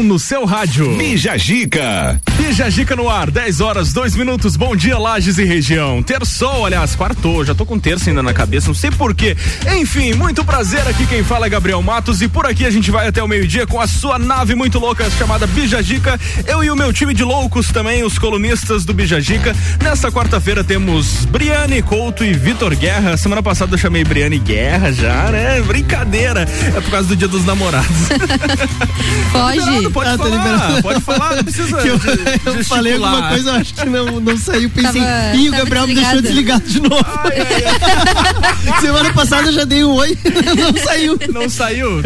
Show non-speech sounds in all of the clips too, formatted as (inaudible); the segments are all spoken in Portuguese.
no seu rádio. Bija Gica. Bija Gica no ar, 10 horas, 2 minutos. Bom dia, Lages e região. Terçou, aliás, quartou. Já tô com terça ainda na cabeça, não sei porquê. Enfim, muito prazer aqui. Quem fala é Gabriel Matos. E por aqui a gente vai até o meio-dia com a sua nave muito louca chamada Bija Gica. Eu e o meu time de loucos também, os colunistas do Bija Gica. Nessa quarta-feira temos Briane Couto e Vitor Guerra. Semana passada eu chamei Briane Guerra já, né? Brincadeira. É por causa do dia dos namorados. (laughs) (laughs) Pode. pode Ah, falar, pode falar, não precisa. (laughs) Eu, falei alguma coisa, eu acho que não, não saiu. Pensei, Tava- ih, o Gabriel me deixou desligado. de novo. (laughs) Semana passada eu já dei um oi, (laughs) não saiu. Não saiu?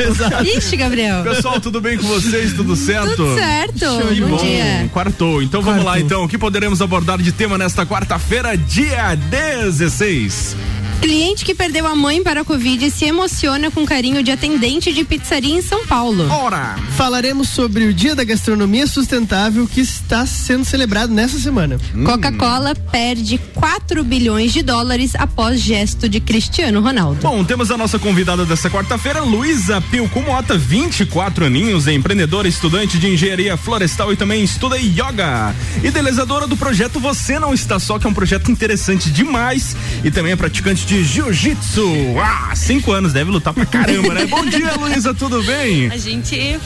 Ixi, Gabriel. Pessoal, tudo bem com vocês? Tudo certo? Tudo certo. Show Que Bom bom, dia. quartou. Então vamos lá, então. O que poderemos abordar de tema nesta quarta-feira, dia 16? Cliente que perdeu a mãe para a Covid se emociona com carinho de atendente de pizzaria em São Paulo. Ora! Falaremos sobre o Dia da Gastronomia Sustentável que está sendo celebrado nessa semana. Coca-Cola perde 4 bilhões de dólares após gesto de Cristiano Ronaldo. Bom, temos a nossa convidada dessa quarta-feira, Luísa Pilco Mota, 24 aninhos, é empreendedora, estudante de engenharia florestal e também estuda yoga. Idealizadora do projeto Você Não Está Só, que é um projeto interessante demais e também é praticante de jiu-jitsu. Ah, cinco anos, deve lutar pra caramba, né? (laughs) Bom dia, Luísa, tudo bem? A gente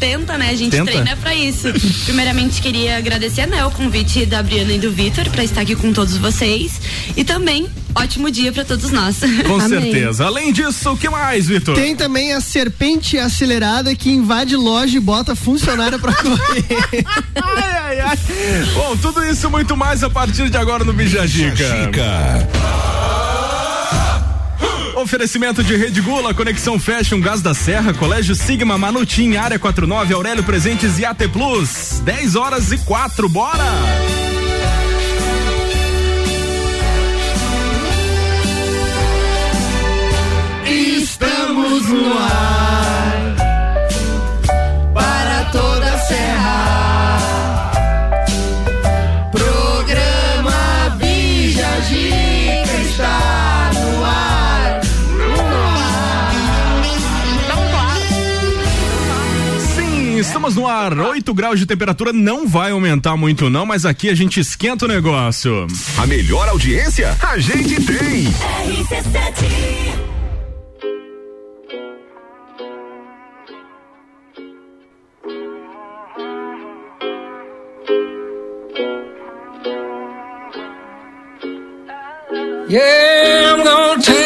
tenta, né? A gente Tenta? treina pra isso. Primeiramente, queria agradecer, né, o convite da Briana e do Vitor pra estar aqui com todos vocês. E também, ótimo dia pra todos nós. Com (laughs) Amém. certeza. Além disso, o que mais, Vitor? Tem também a serpente acelerada que invade loja e bota funcionária pra correr. (laughs) Ai, ai, ai. Bom, tudo isso e muito mais a partir de agora no Bija Gica. Oferecimento de Rede Gula, Conexão Fashion, Gás da Serra, Colégio Sigma, Manutim, Área 49, Aurélio Presentes e AT Plus. 10 horas e 4, bora! Estamos no ar estamos no ar. 8 graus de temperatura não vai aumentar muito, não, mas aqui a gente esquenta o negócio. A melhor audiência a gente tem. Yeah, I'm gonna take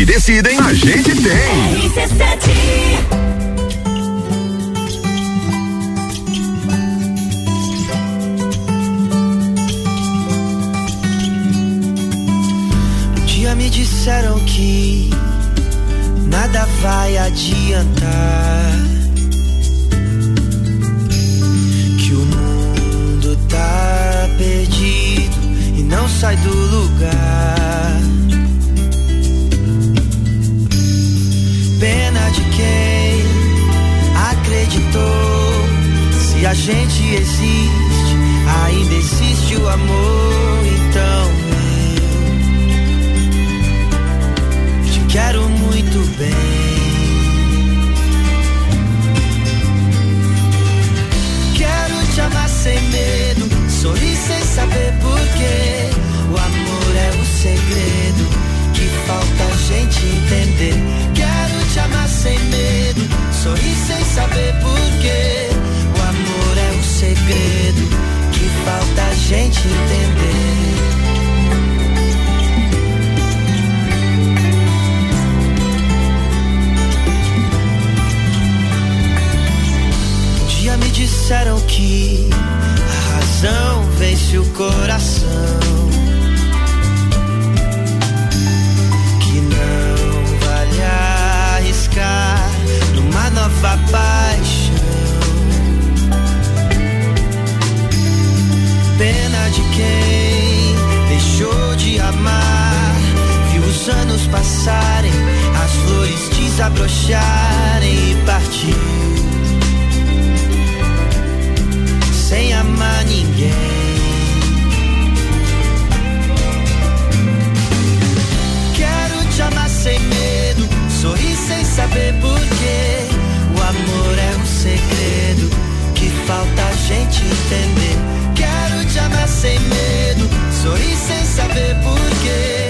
Que decidem, a gente tem. Passarem, as flores desabrocharem e partiu sem amar ninguém. Quero te amar sem medo, sorrir sem saber porquê. O amor é um segredo que falta a gente entender. Quero te amar sem medo, sorrir sem saber porquê.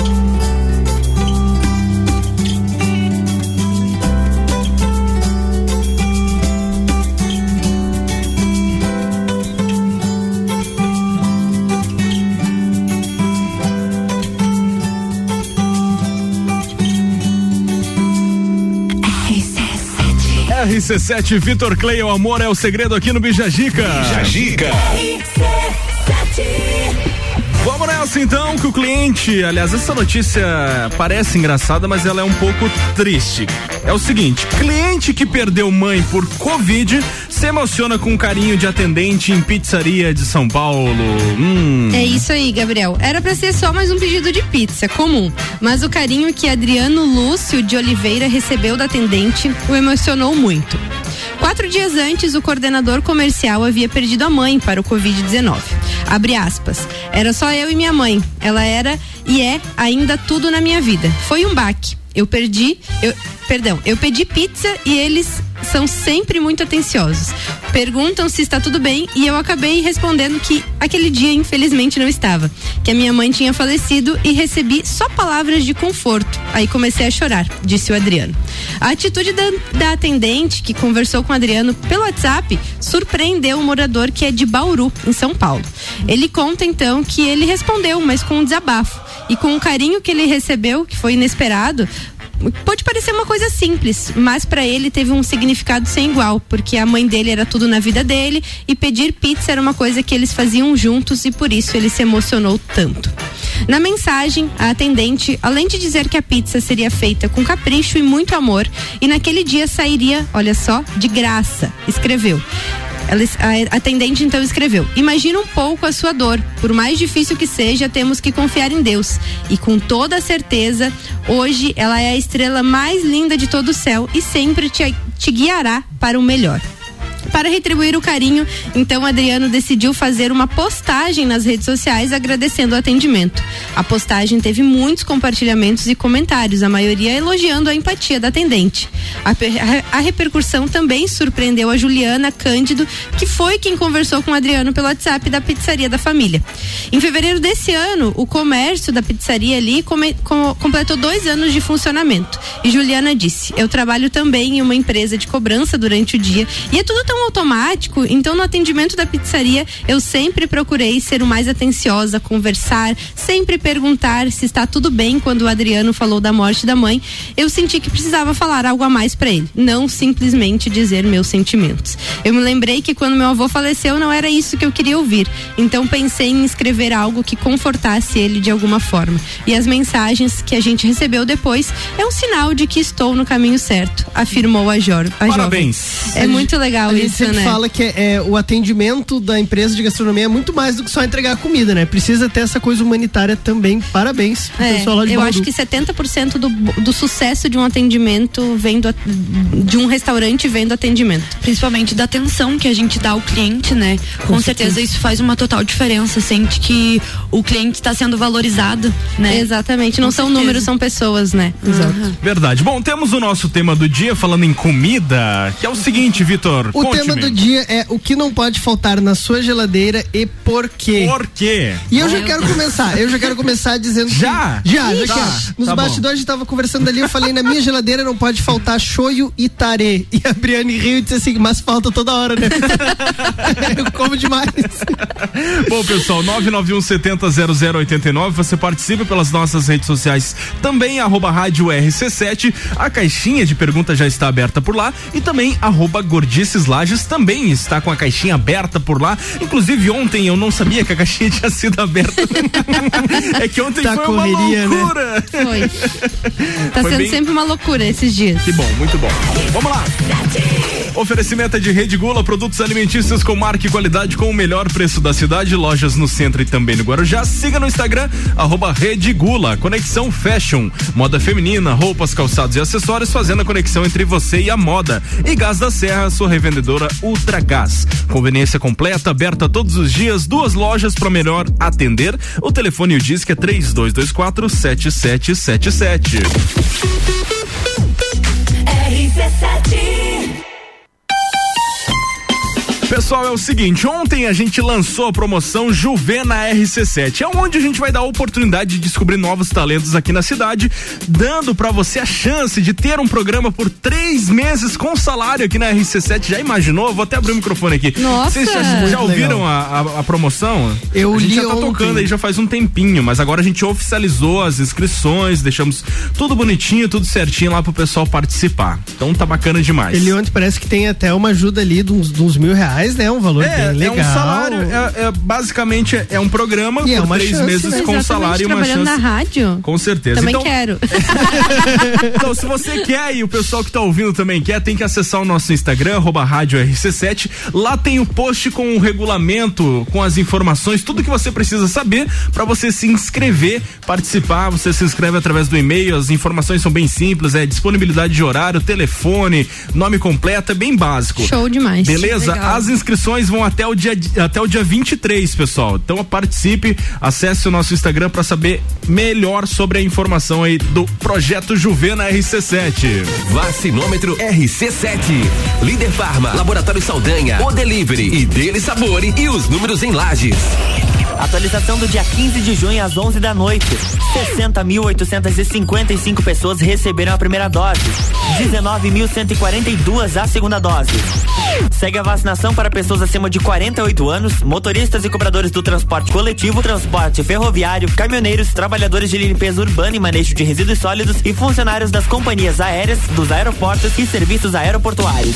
RC7 Vitor Clay, o amor é o segredo aqui no Bijagica. Jajica. Vamos nessa então, que o cliente, aliás, essa notícia parece engraçada, mas ela é um pouco triste. É o seguinte, cliente que perdeu mãe por Covid se emociona com carinho de atendente em pizzaria de São Paulo. Hum. É isso aí, Gabriel. Era pra ser só mais um pedido de pizza, comum. Mas o carinho que Adriano Lúcio de Oliveira recebeu da atendente o emocionou muito. Quatro dias antes, o coordenador comercial havia perdido a mãe para o Covid-19. Abre aspas. Era só eu e minha mãe. Ela era e é ainda tudo na minha vida. Foi um baque. Eu perdi, eu, perdão, eu pedi pizza e eles são sempre muito atenciosos. Perguntam se está tudo bem e eu acabei respondendo que aquele dia infelizmente não estava, que a minha mãe tinha falecido e recebi só palavras de conforto. Aí comecei a chorar, disse o Adriano. A atitude da, da atendente que conversou com o Adriano pelo WhatsApp surpreendeu o morador que é de Bauru, em São Paulo. Ele conta então que ele respondeu, mas com um desabafo e com o carinho que ele recebeu, que foi inesperado, pode parecer uma coisa simples, mas para ele teve um significado sem igual, porque a mãe dele era tudo na vida dele e pedir pizza era uma coisa que eles faziam juntos e por isso ele se emocionou tanto. Na mensagem, a atendente, além de dizer que a pizza seria feita com capricho e muito amor, e naquele dia sairia, olha só, de graça, escreveu. Ela, a atendente então escreveu: Imagina um pouco a sua dor. Por mais difícil que seja, temos que confiar em Deus. E com toda certeza, hoje ela é a estrela mais linda de todo o céu e sempre te, te guiará para o melhor. Para retribuir o carinho, então Adriano decidiu fazer uma postagem nas redes sociais agradecendo o atendimento. A postagem teve muitos compartilhamentos e comentários, a maioria elogiando a empatia da atendente. A, a, repercussão também surpreendeu a Juliana Cândido, que foi quem conversou com Adriano pelo WhatsApp da pizzaria da família. Em fevereiro desse ano, o comércio da pizzaria ali come, com, completou dois anos de funcionamento. E Juliana disse: Eu trabalho também em uma empresa de cobrança durante o dia e é tudo tão automático, então no atendimento da pizzaria eu sempre procurei ser o mais atenciosa, conversar, sempre perguntar se está tudo bem quando o Adriano falou da morte da mãe. Eu senti que precisava falar algo a mais para ele, não simplesmente dizer meus sentimentos. Eu me lembrei que quando meu avô faleceu não era isso que eu queria ouvir, então pensei em escrever algo que confortasse ele de alguma forma. E as mensagens que a gente recebeu depois é um sinal de que estou no caminho certo, afirmou a, Jor, a Parabéns. jovem. É muito legal a gente isso, sempre né? fala que é, é, o atendimento da empresa de gastronomia é muito mais do que só entregar comida, né? Precisa ter essa coisa humanitária também. Parabéns pro É, pessoal lá de eu Bauru. acho que 70% do, do sucesso de um atendimento vem do, de um restaurante vem do atendimento. Principalmente da atenção que a gente dá ao cliente, né? Com, certeza. isso faz uma total diferença. Sente que o cliente está sendo valorizado, né? Exatamente, não Com são certeza. números, são pessoas, né? Aham. Verdade. Bom, temos o nosso tema do dia falando em comida, que é o seguinte, Vitor. O tema do dia é o que não pode faltar na sua geladeira e por quê. Por quê? E eu já quero começar, eu já quero começar dizendo que- Já? já, já Tá, nos tá bom. bastidores a gente tava conversando ali, eu falei na minha geladeira não pode faltar shoyu e tarê. E a Briane riu e disse assim, mas falta toda hora, né? (laughs) eu como demais. Bom, pessoal, 991700089, você participa pelas nossas redes sociais também, arroba rádio RC7. A caixinha de perguntas já está aberta por lá e também arroba Gordices Lages também está com a caixinha aberta por lá. Inclusive ontem eu não sabia que a caixinha (laughs) tinha sido aberta. é que ontem Tá foi correria, uma né? loucura. Foi. (laughs) Tá Foi sendo bem- sempre uma loucura esses dias. Que bom, muito bom. Vamos lá. Oferecimento é de Rede Gula, produtos alimentícios com marca e qualidade com o melhor preço da cidade, lojas no centro e também no Guarujá. Siga no Instagram, arroba Rede Gula. Conexão Fashion, moda feminina, roupas, calçados e acessórios, fazendo a conexão entre você e a moda. E Gás da Serra, sua revendedora Ultra Gás. Conveniência completa, aberta todos os dias, duas lojas para melhor atender. O telefone e o disque é 3224 7777. Pessoal, é o seguinte, ontem a gente lançou a promoção Juvena RC7, é onde a gente vai dar a oportunidade de descobrir novos talentos aqui na cidade, dando pra você a chance de ter um programa por três meses com salário aqui na RC7. Já imaginou? Vou até abrir o microfone aqui. Nossa! Vocês já, já ouviram a, a- a promoção? Eu a gente li já tá ontem. tocando aí já faz um tempinho, mas agora a gente oficializou as inscrições, deixamos tudo bonitinho, tudo certinho lá pro pessoal participar. Então tá bacana demais. Ele ontem parece que tem até uma ajuda ali de uns, de uns mil reais, né? Um valor É, bem legal. é um salário, é, é- basicamente é, é um programa E é por uma três chance, meses né? com Exatamente, salário e uma trabalhando chance. na rádio. Com certeza. Também então, quero. (laughs) então, se você quer e o pessoal que tá ouvindo também quer, tem que acessar o nosso Instagram, arroba rádio RC7. Lá tem o post com o regulamento, com as informações, tudo que você precisa saber para você se inscrever, participar. Você se inscreve através do e-mail, as informações são bem simples, é disponibilidade de horário, telefone, nome completo, é bem básico. Show demais. Beleza? Legal. As inscrições vão até o dia até o dia 23, pessoal. Então participe, acesse o nosso Instagram para saber melhor sobre a informação aí do projeto Juvena RC7. Vacinômetro RC7. Líder Farma, Laboratório Saldanha, O Delivery e Dele Sabore e os números em lajes. Atualização do dia 15 de junho às 11 da noite. 60.855 pessoas receberam a primeira dose. 19.142 a segunda dose. Segue a vacinação para pessoas acima de 48 anos, motoristas e cobradores do transporte coletivo, transporte ferroviário, caminhoneiros, trabalhadores de limpeza urbana e manejo de resíduos sólidos e funcionários das companhias aéreas, dos aeroportos e serviços aeroportuários.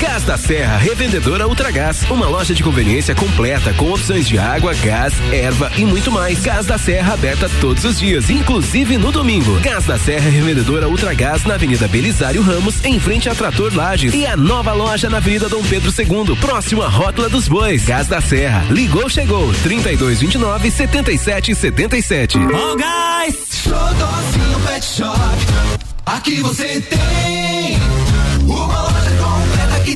Gás da Serra Revendedora Ultragás, uma loja de conveniência completa com opções de água, gás, erva e muito mais. Gás da Serra aberta todos os dias, inclusive no domingo. Gás da Serra Revendedora Ultragás na Avenida Belisário Ramos, em frente a Trator Lages e a nova loja na Avenida Dom Pedro II, próximo à Rótula dos Bois. Gás da Serra, ligou, chegou, 3229 7777. Oh, guys! Xodózinho Pet Shop. Aqui você tem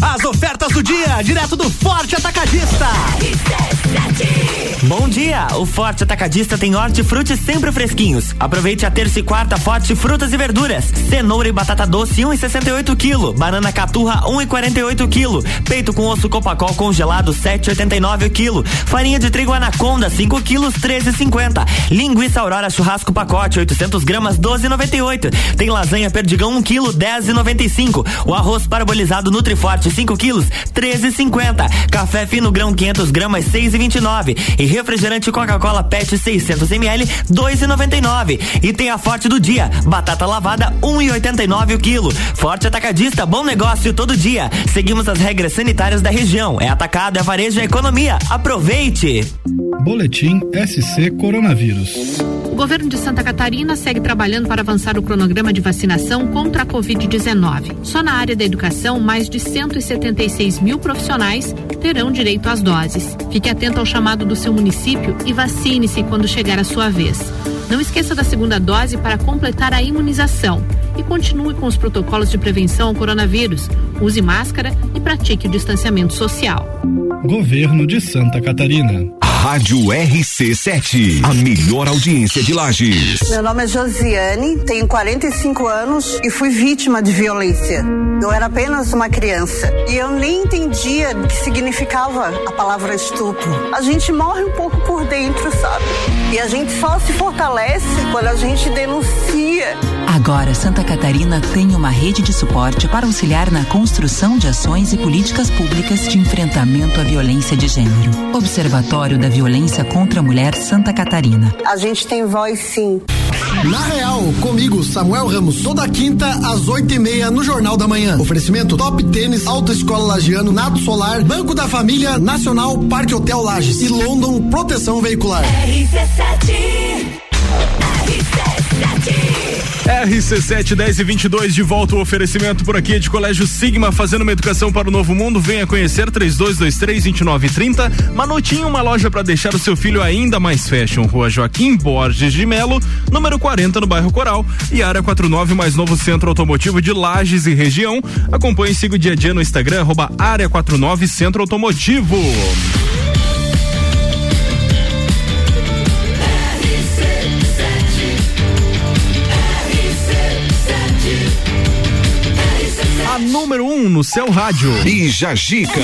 As ofertas do dia, direto do Forte Atacadista. Bom dia! O Forte Atacadista tem hortifruti sempre fresquinhos. Aproveite a terça e quarta Forte Frutas e Verduras. Cenoura e batata doce 1,68 kg. Banana caturra 1,48 kg. Peito com osso copacol congelado 7,89 kg. Farinha de trigo anaconda 5 kg 13,50. Linguiça aurora churrasco pacote 800 gramas 12,98. Tem lasanha perdigão 1 kg 10,95. O arroz parabolizado Nutriforte 5 kg 13,50. Café fino grão 500 gramas 6,29. E refrigerante Coca-Cola PET 600 ml 2,99. E tem a Forte do dia, batata lavada 1,89 o quilo. Forte Atacadista, bom negócio todo dia. Seguimos as regras sanitárias da região. É atacado, é varejo, é economia. Aproveite. Boletim SC Coronavírus. Governo de Santa Catarina segue trabalhando para avançar o cronograma de vacinação contra a Covid-19. Só na área da educação, mais de 176 mil profissionais terão direito às doses. Fique atento ao chamado do seu município e vacine-se quando chegar a sua vez. Não esqueça da segunda dose para completar a imunização e continue com os protocolos de prevenção ao coronavírus. Use máscara e pratique o distanciamento social. Governo de Santa Catarina. Rádio RC7, a melhor audiência de Lages. Meu nome é Josiane, tenho 45 anos e fui vítima de violência. Eu era apenas uma criança e eu nem entendia o que significava a palavra estupro. A gente morre um pouco por dentro, sabe? E a gente só se fortalece quando a gente denuncia. Agora, Santa Catarina tem uma rede de suporte para auxiliar na construção de ações e políticas públicas de enfrentamento à violência de gênero. Observatório da Violência contra a Mulher Santa Catarina. A gente tem voz sim. Na Real, comigo, Samuel Ramos, toda quinta às oito e meia no Jornal da Manhã. Oferecimento Top Tênis, Autoescola Lagiano, Nato Solar, Banco da Família, Nacional, Parque Hotel Lages e London Proteção Veicular. RC7 10 e 22 de volta o oferecimento por aqui de Colégio Sigma fazendo uma educação para o novo mundo. Venha conhecer 3223 2930. Manutinho, uma loja para deixar o seu filho ainda mais fashion. Rua Joaquim Borges de Melo, número 40 no bairro Coral e área 49 mais novo centro automotivo de Lages e região. Acompanhe e siga o dia a dia no Instagram arroba área 49 Centro Automotivo. Número 1 um no seu rádio. E Jajica.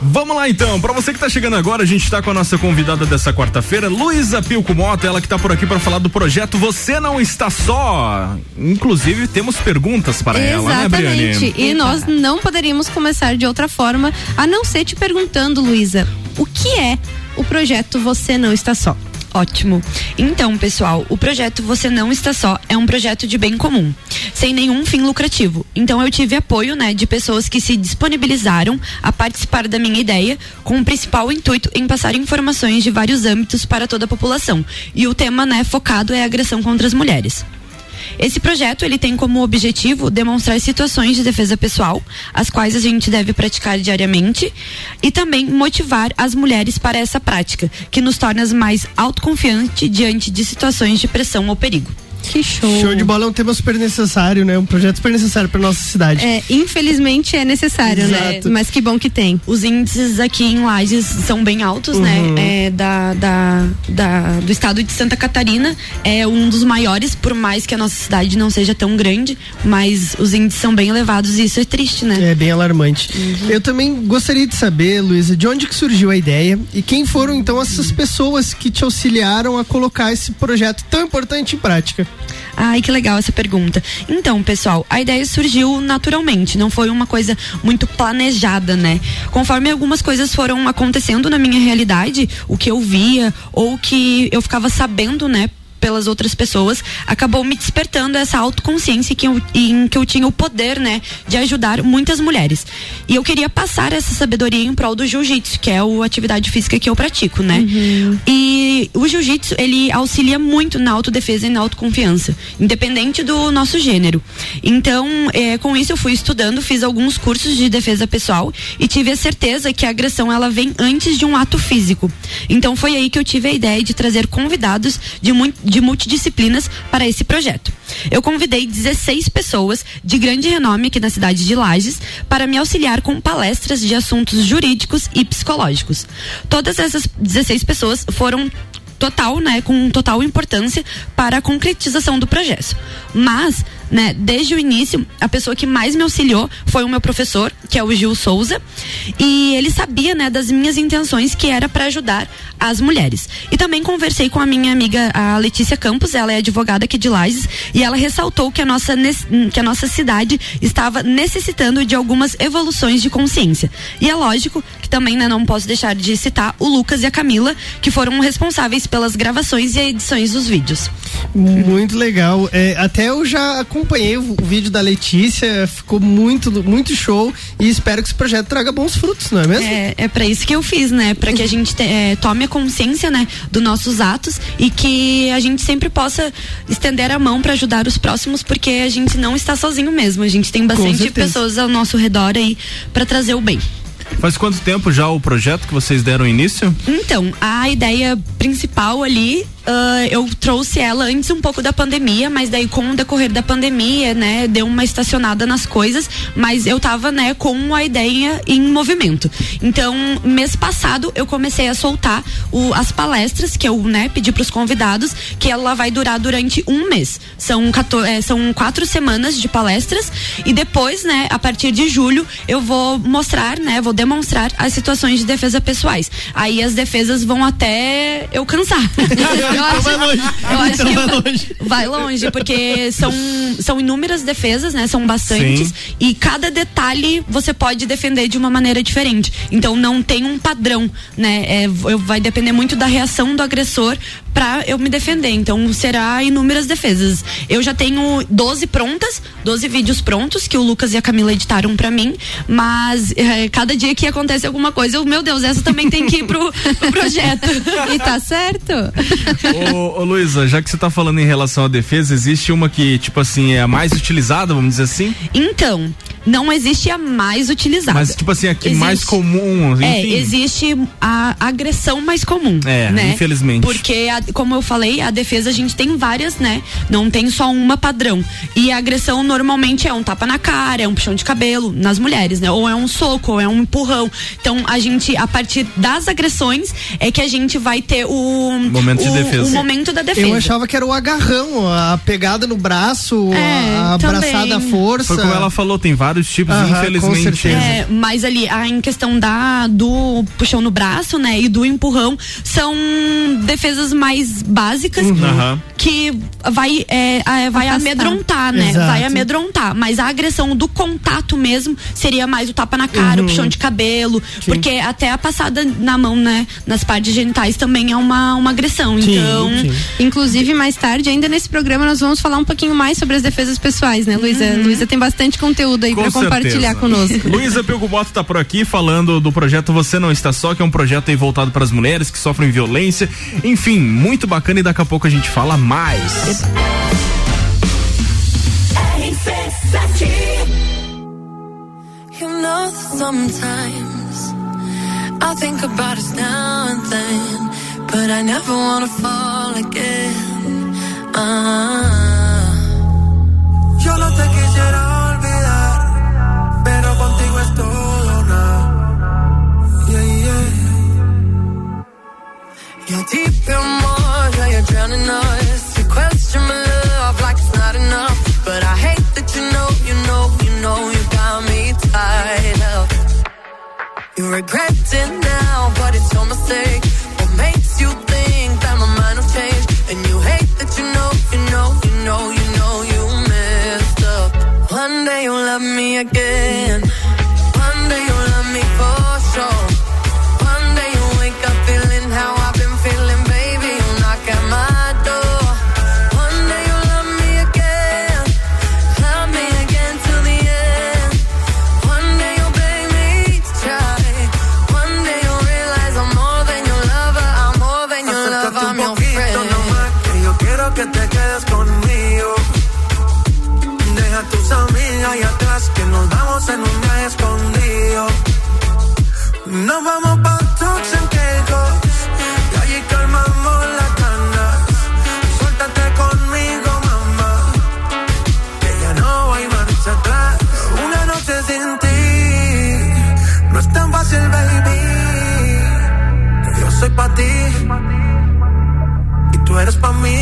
Vamos lá então, pra você que tá chegando agora, a gente tá com a nossa convidada dessa quarta-feira, Luísa Pilco Mota, ela que tá por aqui para falar do projeto Você Não Está Só. Inclusive, temos perguntas para ela, né, Briane? Exatamente. E nós não poderíamos começar de outra forma a não ser te perguntando, Luísa, o que é o projeto Você Não Está Só? Ótimo. Então, pessoal, o projeto Você Não Está Só é um projeto de bem comum, sem nenhum fim lucrativo. Então, eu tive apoio, né, de pessoas que se disponibilizaram a participar da minha ideia, com o principal intuito em passar informações de vários âmbitos para toda a população. E o tema, né, focado é a agressão contra as mulheres. Esse projeto ele tem como objetivo demonstrar situações de defesa pessoal, as quais a gente deve praticar diariamente, e também motivar as mulheres para essa prática, que nos torna mais autoconfiantes diante de situações de pressão ou perigo. Que show. Show de bola é um tema super necessário, né? Um projeto super necessário pra nossa cidade. É, infelizmente é necessário, né? Exato. Mas que bom que tem. Os índices aqui em Lages são bem altos, Uhum. né? É, da, da, da- do estado de Santa Catarina é um dos maiores, por mais que a nossa cidade não seja tão grande, mas os índices são bem elevados e isso é triste, né? É bem alarmante. Eu também gostaria de saber, Luísa, de onde que surgiu a ideia e quem foram então essas pessoas que te auxiliaram a colocar esse projeto tão importante em prática. Ai, que legal essa pergunta. Então, pessoal, a ideia surgiu naturalmente, não foi uma coisa muito planejada, né? Conforme algumas coisas foram acontecendo na minha realidade, o que eu via ou que eu ficava sabendo, né? Pelas outras pessoas, acabou me despertando essa autoconsciência que eu, em que eu tinha o poder, né, de ajudar muitas mulheres. E eu queria passar essa sabedoria em prol do jiu-jitsu, que é a atividade física que eu pratico, né? E o jiu-jitsu, ele auxilia muito na autodefesa e na autoconfiança, independente do nosso gênero. Então, é, com isso eu fui estudando, fiz alguns cursos de defesa pessoal e tive a certeza que a agressão ela vem antes de um ato físico. Então foi aí que eu tive a ideia de trazer convidados de, mui- de multidisciplinas para esse projeto. Eu convidei 16 pessoas de grande renome aqui na cidade de Lages para me auxiliar com palestras de assuntos jurídicos e psicológicos. Todas essas 16 pessoas foram total, né, com total importância para a concretização do projeto. Mas, né, desde o início, a pessoa que mais me auxiliou foi o meu professor, que é o Gil Souza, e ele sabia, né, das minhas intenções que era para ajudar as mulheres. E também conversei com a minha amiga a Letícia Campos, ela é advogada aqui de Lages, e ela ressaltou que a nossa que a nossa cidade estava necessitando de algumas evoluções de consciência. E é lógico que também, né, não posso deixar de citar o Lucas e a Camila, que foram responsáveis pelas gravações e edições dos vídeos. Muito legal. É, até eu já acompanhei o, o vídeo da Letícia, ficou muito, muito show e espero que esse projeto traga bons frutos, não é mesmo? É, é para isso que eu fiz, né? Para que a (laughs) gente te- é, tome a consciência, né, dos nossos atos e que a gente sempre possa estender a mão para ajudar os próximos, porque a gente não está sozinho mesmo. A gente tem bastante pessoas ao nosso redor aí para trazer o bem. Faz quanto tempo já o projeto que vocês deram início? Então, a ideia principal ali, ah, eu trouxe ela antes um pouco da pandemia, mas daí com o decorrer da pandemia, né, deu uma estacionada nas coisas, mas eu tava, né, com a ideia em movimento. Então, mês passado eu comecei a soltar o- as palestras que eu, né, pedi pros convidados, que ela vai durar durante um mês. São, 14, eh, são quatro semanas de palestras e depois, né, a partir de julho, eu vou mostrar, né, vou demonstrar as situações de defesa pessoais. Aí as defesas vão até eu cansar. (laughs) eu acho, vai longe. Então que vai longe. vai longe, porque são, são inúmeras defesas, né? São bastantes. Sim. E cada detalhe você pode defender de uma maneira diferente. Então não tem um padrão, né? É, eu- vai depender muito da reação do agressor pra eu me defender. Então será inúmeras defesas. Eu já tenho 12 prontas, 12 vídeos prontos que o Lucas e a Camila editaram pra mim, mas é, cada dia que acontece alguma coisa, eu, meu Deus, essa também tem que ir pro, pro projeto. (laughs) E tá certo? Ô, ô Luísa, já que você tá falando em relação à defesa, existe uma que, tipo assim, é a mais utilizada, vamos dizer assim? Então, não existe a mais utilizada. Mas, tipo assim, a que Existe- mais comum, enfim. É, existe a agressão mais comum. É, né? infelizmente. Porque, a- como eu falei, a defesa a gente tem várias, né? Não tem só uma padrão. E a agressão normalmente é um tapa na cara, é um puxão de cabelo nas mulheres, né? Ou é um soco, ou é um empurrão. Então, a gente, a partir das agressões, é que a gente vai ter o. Momento de o, defesa. O momento da defesa. Eu achava que era o agarrão, a pegada no braço, É, a abraçada à força. Foi como ela falou, tem várias vários tipos, com infelizmente. certeza. É, mas ali, a, em questão da do puxão no braço, né, e do empurrão, são defesas mais básicas Uhum. Que vai, é, é, vai Afastar. amedrontar, né? Exato. Vai amedrontar. Mas a agressão do contato mesmo seria mais o tapa na cara, Uhum. o puxão de cabelo, porque até a passada na mão, né, nas partes genitais também é uma, uma agressão. Sim, então, sim. Inclusive, mais tarde, ainda nesse programa, nós vamos falar um pouquinho mais sobre as defesas pessoais, né, Luísa? Luísa tem bastante conteúdo aí Com pra compartilhar certeza. conosco. Luísa Pelgumoto tá por aqui falando do projeto Você Não Está Só, que é um projeto aí voltado para as mulheres que sofrem violência. Enfim, muito bacana e daqui a pouco a gente fala mais. You know sometimes I think about us now and then, but I never wanna fall again. Ah. Yo no te quisiera You're deep in water, you're drowning us. You question my love like it's not enough. But I hate that you know, you know, you know, you got me tied up. You regret it now, but it's your mistake. What makes you think that my mind will change? And you hate that you know, you know, you know, you know, you messed up. One day you'll love me again. Vamos en un escondido. Nos vamos pa' and Caicos, y allí calmamos las ganas. Suéltate conmigo, mamá, que ya no hay marcha atrás. Una noche sin ti, no es tan fácil, baby. Yo soy pa' ti y tú eres pa' mí.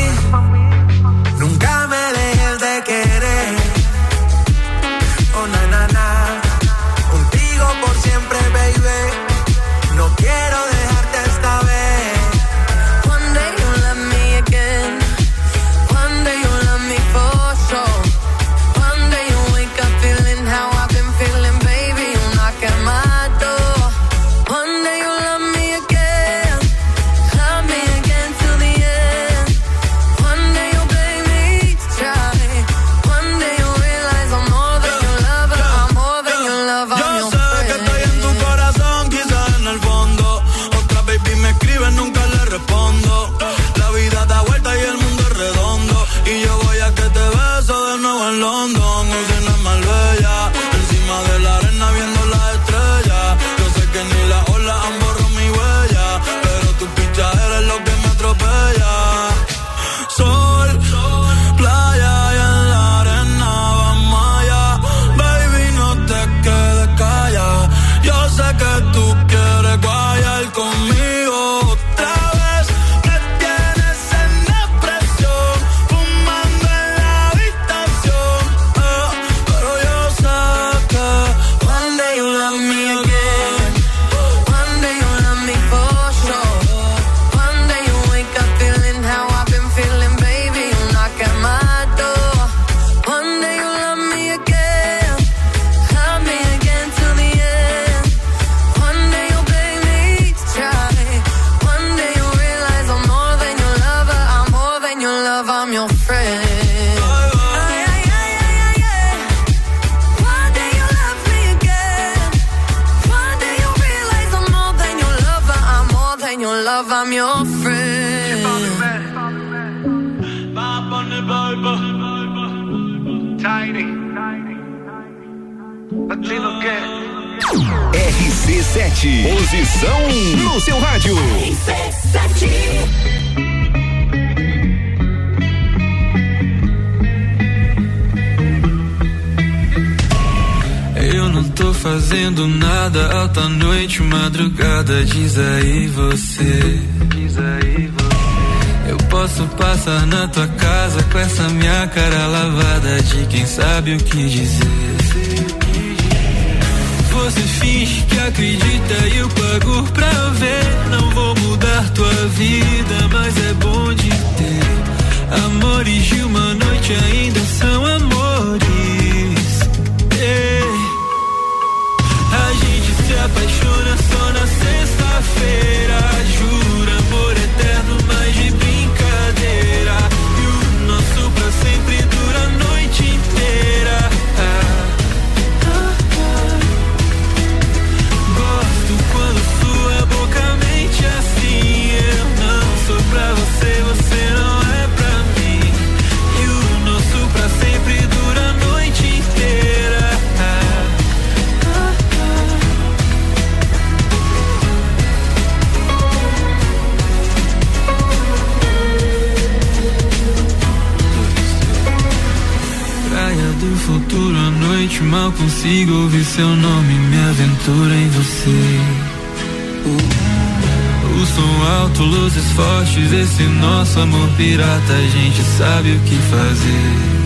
Amor pirata, a gente sabe o que fazer.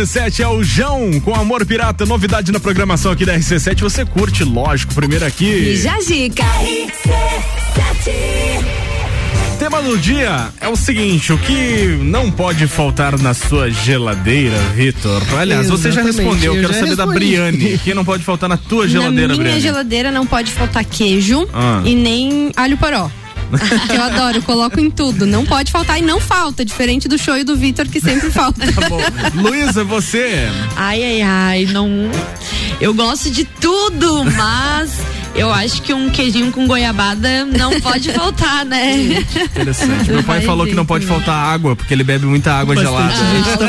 RC7 é o João com Amor Pirata, novidade na programação aqui da RC7. Você curte, lógico, primeiro aqui. E Jajica. Tema do dia é o seguinte: o que não pode faltar na sua geladeira, Vitor? Aliás, você já Exatamente, respondeu, eu quero já saber da respondi. Briane. O que não pode faltar na tua Na geladeira, minha Briane? geladeira não pode faltar queijo Ah. e nem alho poró. Que (laughs) eu adoro, eu coloco em tudo. Não pode faltar e não falta, diferente do show e do Vitor que sempre falta. Tá bom. Luísa, você. Ai, ai, ai, não. Eu gosto de tudo, mas eu acho que um queijinho com goiabada não (laughs) pode faltar, né? Interessante. Meu pai Vai falou que não pode faltar água, porque ele bebe muita água gelada.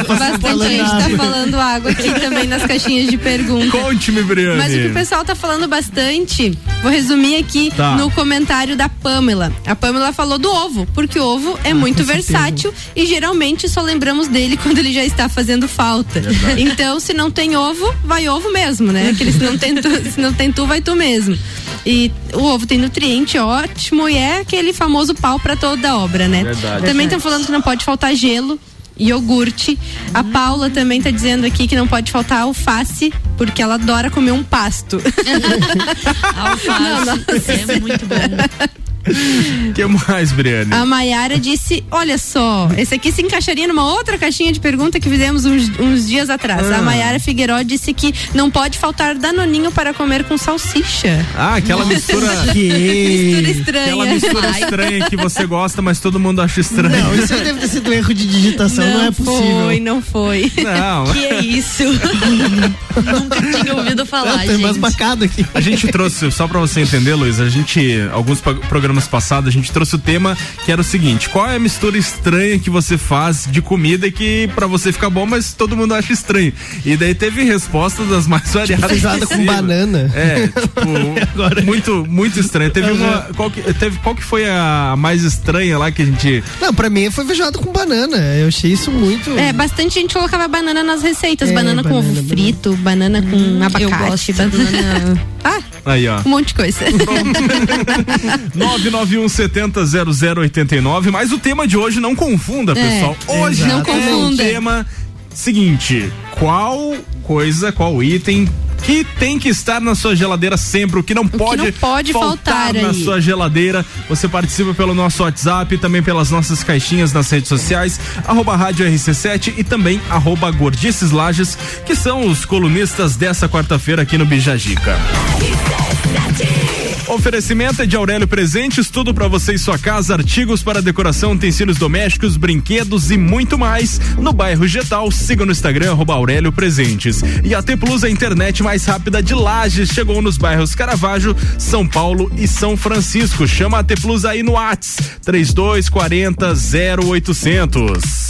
Bastante gente tá falando água aqui também nas caixinhas de perguntas. Conte-me, Briane. Mas o que o pessoal tá falando bastante, vou resumir aqui Tá. no comentário da Pamela. A Pamela falou do ovo, porque o ovo é muito versátil e geralmente só lembramos dele (laughs) quando ele já está fazendo falta. Então, se não tem ovo, vai ovo mesmo, né? Aquele se não tem tu, se não tem tu, vai tu mesmo. E o ovo tem nutriente ótimo e é aquele famoso pau para toda obra, né? Verdade. Também estão falando que não pode faltar gelo. Iogurte. A Paula também tá dizendo aqui que não pode faltar alface, porque ela adora comer um pasto. (laughs) Alface é muito bom. O (laughs) que mais, Briane? A Maiara disse: Olha só, esse aqui se encaixaria numa outra caixinha de pergunta que fizemos uns, uns dias atrás. Ah. A Maiara Figueiró disse que não pode faltar danoninho para comer com salsicha. Ah, aquela (laughs) mistura. Mistura estranha. Aquela mistura estranha que você gosta, mas todo mundo acha estranho. Não, isso deve ter sido um erro de digitação, não, é possível. Foi, não foi. Não. Que é isso? (laughs) Nunca tinha ouvido falar, Tem gente. bacadas aqui. A gente trouxe, só pra você entender, Luiz, a gente, alguns pa- programas passados, a gente trouxe o tema que era o seguinte: qual é a mistura estranha que você faz de comida que pra você fica bom, mas todo mundo acha estranho? E daí teve respostas das mais variadas. feijoada com banana. É, tipo, (laughs) muito, muito estranho. Teve uma. Qual que, teve, qual que foi a mais estranha lá que a gente. Não, pra mim foi feijoada com banana. Eu achei isso muito. É, bastante gente colocava banana nas receitas. É, banana, com banana, ovo frito, banana com abacate, gosto. banana. Ah, Aí, ó. um monte de coisa. 991 (laughs) 70 0089. Mas o tema de hoje não confunda, É, pessoal. Hoje não é um confunda. tema seguinte: qual coisa, qual item que tem que estar na sua geladeira sempre, o que não pode, não pode faltar na aí. sua geladeira. Você participa pelo nosso WhatsApp, também pelas nossas caixinhas nas redes sociais, arroba Rádio RC7 e também arroba Gordices Lages, que são os colunistas dessa quarta-feira aqui no Bijagica. Oferecimento é de Aurélio Presentes, tudo para você e sua casa, artigos para decoração, utensílios domésticos, brinquedos e muito mais. No bairro Getal, siga no Instagram, arroba Aurélio Presentes. E a T Plus, a internet mais rápida de Lages, chegou nos bairros Caravaggio, São Paulo e São Francisco. Chama a T Plus aí no Whats, 3240 0800.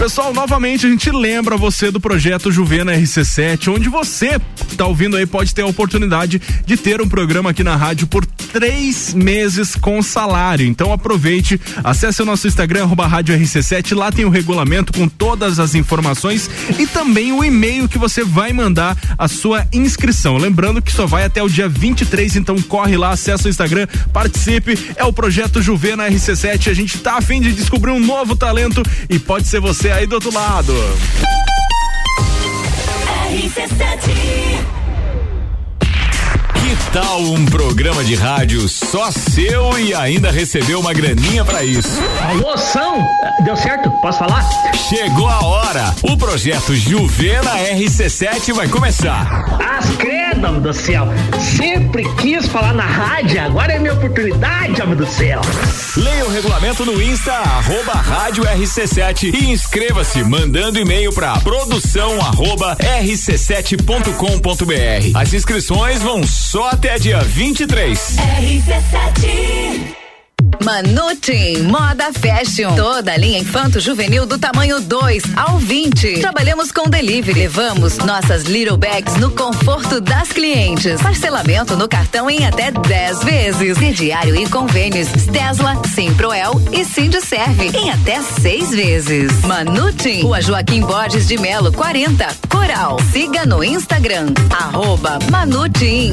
Pessoal, novamente a gente lembra você do projeto Juvena RC7, onde você tá ouvindo aí pode ter a oportunidade de ter um programa aqui na rádio por três meses com salário. Então aproveite, acesse o nosso Instagram, arroba rádio RC7, lá tem o regulamento com todas as informações e também o e-mail que você vai mandar a sua inscrição. Lembrando que só vai até o dia 23, então corre lá, acessa o Instagram, participe. É o projeto Juvena RC7. A gente tá a fim de descobrir um novo talento e pode ser você aí do outro lado. Que tal um programa de rádio só seu e ainda recebeu uma graninha pra isso? Moção, deu certo? Posso falar? Chegou a hora. O projeto Juvena RC7 vai começar. As credo, homem do céu. Sempre quis falar na rádio, agora é minha oportunidade, homem do céu. Leia o regulamento no Insta, arroba rádio RC7 e inscreva-se mandando e-mail pra produção arroba rc7.com.br. As inscrições vão só até dia 23. RC7 Manutim Moda Fashion. Toda a linha infanto juvenil do tamanho 2 ao 20. Trabalhamos com delivery. Levamos nossas little bags no conforto das clientes. Parcelamento no cartão em até 10 vezes. Crediário e convênios Tesla, Simproel e Sindserve em até 6 vezes. Manutim, Rua Joaquim Borges de Melo 40, Coral. Siga no Instagram, arroba Manutim.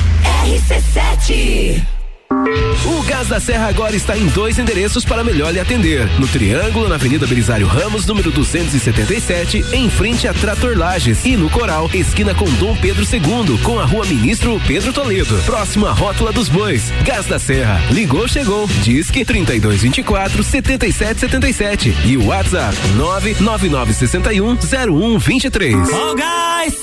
RC7 O Gás da Serra agora está em dois endereços para melhor lhe atender. No Triângulo, na Avenida Belisário Ramos, número 277, em frente a Trator Lages. E no Coral, esquina com Dom Pedro II, com a rua Ministro Pedro Toledo. Próximo à Rótula dos Bois. Gás da Serra. Ligou, chegou. Disque 3224 7777. E o WhatsApp 99961 0123. Ó, gás!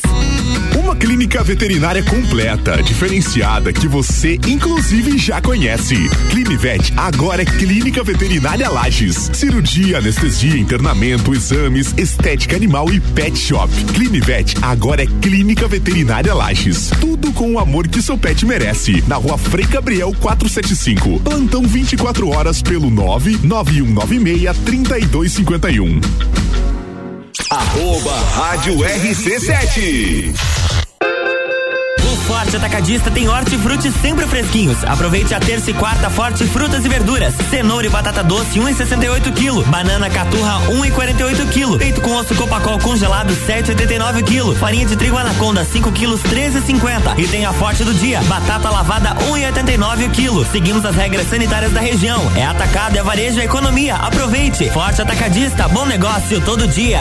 Uma clínica veterinária completa, diferenciada, que você inclusive já conhece. Clinivet agora é Clínica Veterinária Lages. Cirurgia, anestesia, internamento, exames, estética animal e pet shop. Clinivet agora é Clínica Veterinária Lages. Tudo com o amor que seu pet merece. Na rua Frei Gabriel 475. Plantão 24 horas pelo 99196 3251. Arroba Rádio RC7. Forte Atacadista tem hortifruti sempre fresquinhos. Aproveite a terça e quarta Forte Frutas e Verduras. Cenoura e batata doce 1,68 kg. Banana caturra 1,48 kg. Peito com osso copacol congelado 7,89 kg. Farinha de trigo anaconda 5 kg 13,50. E tem a Forte do dia. Batata lavada 1,89 kg. Seguimos as regras sanitárias da região. É atacado, é varejo, é economia. Aproveite. Forte Atacadista, bom negócio todo dia.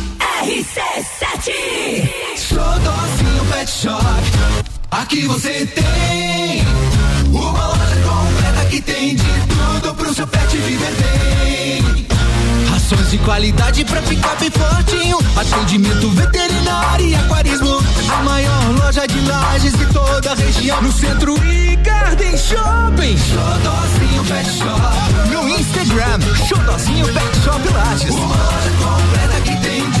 RC7 Docinho Pet Shop. Aqui você tem uma loja completa que tem de tudo pro seu pet viver bem. Qualidade pra ficar bem fortinho. Atendimento veterinário e aquarismo. A maior loja de lajes de toda a região. No centro e Garden Shopping. Xodozinho Pet Shop. No Instagram, Xodozinho Pet Shop Lages. Uma loja completa que tem de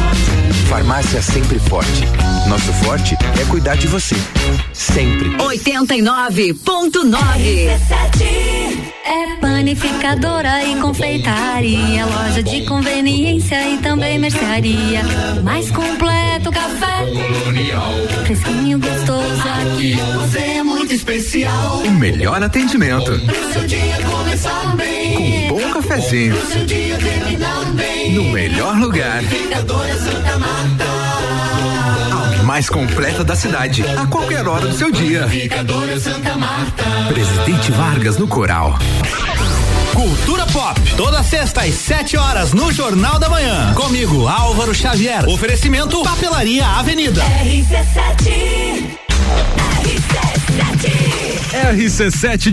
Farmácia sempre forte. Nosso forte é cuidar de você. Sempre. 89.9 É panificadora e confeitaria, loja de conveniência e também mercearia. Mais completo café. Fresquinho gostoso aqui. Você é muito especial. O melhor atendimento. Pro seu dia começar bem. Com um bom cafezinho. Pro seu dia terminar bem. No melhor lugar. Panificadora Santa Marta. A mais completa da cidade. A qualquer hora do seu dia. Santa Marta. Presidente Vargas no Coral. Cultura Pop, toda sexta às 7 horas no Jornal da Manhã. Comigo, Álvaro Xavier. Oferecimento Papelaria Avenida. RC7. RC7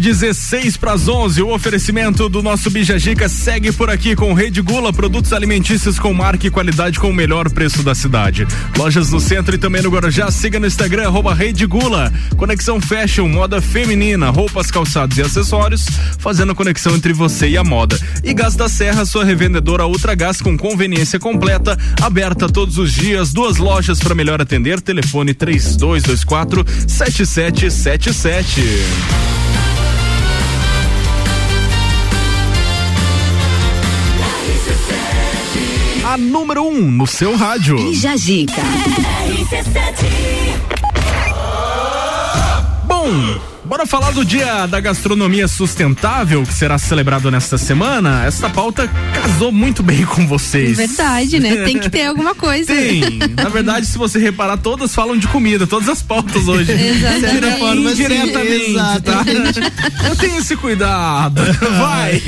16 para as 11. O oferecimento do nosso Bijagica segue por aqui com Rede Gula, produtos alimentícios com marca e qualidade com o melhor preço da cidade. Lojas no centro e também no Guarujá. Siga no Instagram arroba Rede Gula. Conexão Fashion, moda feminina, roupas, calçados e acessórios, fazendo a conexão entre você e a moda. E Gás da Serra, sua revendedora Ultra Gás com conveniência completa, aberta todos os dias. Duas lojas para melhor atender. Telefone 3224 7777. A número 1 um no seu rádio. Bijagica. Bom, bora falar do dia da gastronomia sustentável que será celebrado nesta semana. Essa pauta casou muito bem com vocês. Verdade, né? Tem que ter alguma coisa. Tem. Na verdade, se você reparar, todas falam de comida, todas as pautas hoje. Exatamente. Indiretamente, tá? Exatamente. Eu tenho esse cuidado. Vai.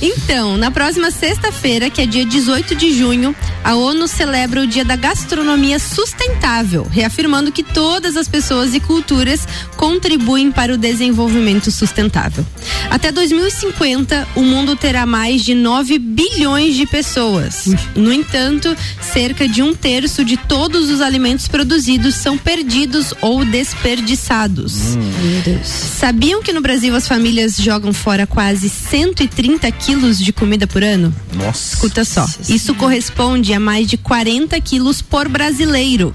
Então, na próxima sexta-feira, que é dia 18 de junho, a ONU celebra o Dia da Gastronomia Sustentável, reafirmando que todas as pessoas e culturas contribuem para o desenvolvimento sustentável. Até 2050, o mundo terá mais de 9 bilhões de pessoas. No entanto, cerca de um terço de todos os alimentos produzidos são perdidos ou desperdiçados. Meu Deus. Sabiam que no Brasil as famílias jogam fora quase 130 quilos de comida por ano? Nossa. Escuta só. Isso corresponde a mais de 40 quilos por brasileiro.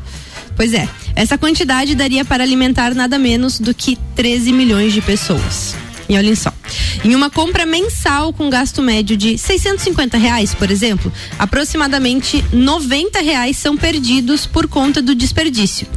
Pois é, essa quantidade daria para alimentar nada menos do que 13 milhões de pessoas. E olhem só. Em uma compra mensal com gasto médio de 650 reais, por exemplo, aproximadamente 90 reais são perdidos por conta do desperdício.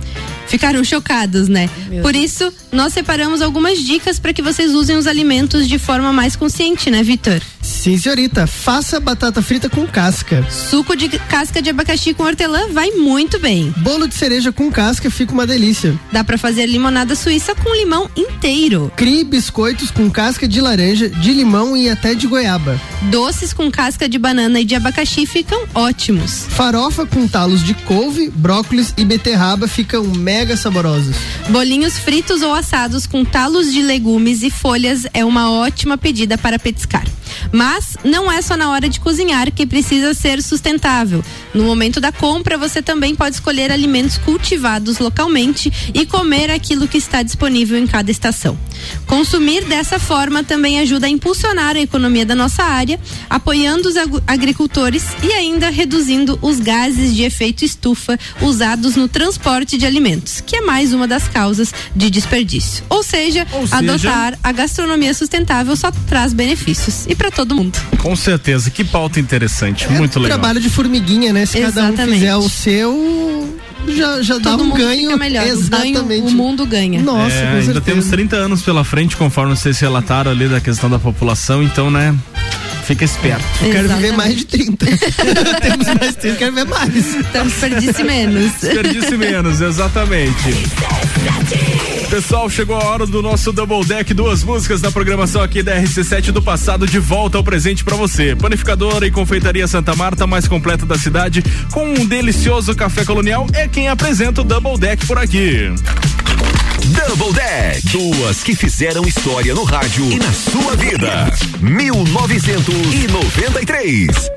Ficaram chocados, né? Por isso, nós separamos algumas dicas para que vocês usem os alimentos de forma mais consciente, né, Vitor? Sim, senhorita. Faça batata frita com casca. Suco de casca de abacaxi com hortelã vai muito bem. Bolo de cereja com casca fica uma delícia. Dá para fazer limonada suíça com limão inteiro. Crie biscoitos com casca de laranja, de limão e até de goiaba. Doces com casca de banana e de abacaxi ficam ótimos. Farofa com talos de couve, brócolis e beterraba ficam mega saborosos. Bolinhos fritos ou assados com talos de legumes e folhas é uma ótima pedida para petiscar. Mas não é só na hora de cozinhar que precisa ser sustentável. No momento da compra, você também pode escolher alimentos cultivados localmente e comer aquilo que está disponível em cada estação. Consumir dessa forma também ajuda a impulsionar a economia da nossa área, apoiando os ag- agricultores e ainda reduzindo os gases de efeito estufa usados no transporte de alimentos, que é mais uma das causas de desperdício. Ou seja, seja- adotar a gastronomia sustentável só traz benefícios e para todo mundo. Com certeza, que pauta interessante, muito legal. Trabalho de formiguinha, né? Se cada um Exatamente. fizer o seu, já, já dá Todo um mundo ganho. fica melhor. O ganho, Exatamente. o mundo ganha. Nossa, É, com ainda temos 30 anos pela frente, conforme vocês relataram ali da questão da população, então, né? Fica esperto. Eu quero Exatamente. (laughs) viver mais de 30. Temos mais 30, quero ver mais. Então desperdice menos. Desperdice menos, exatamente. Pessoal, chegou a hora do nosso Double Deck, duas músicas da programação aqui da RC7 do passado de volta ao presente para você. Panificadora e Confeitaria Santa Marta, mais completa da cidade, com um delicioso café colonial, é quem apresenta o Double Deck por aqui. Double Deck. Duas que fizeram história no rádio e na sua vida. 1993.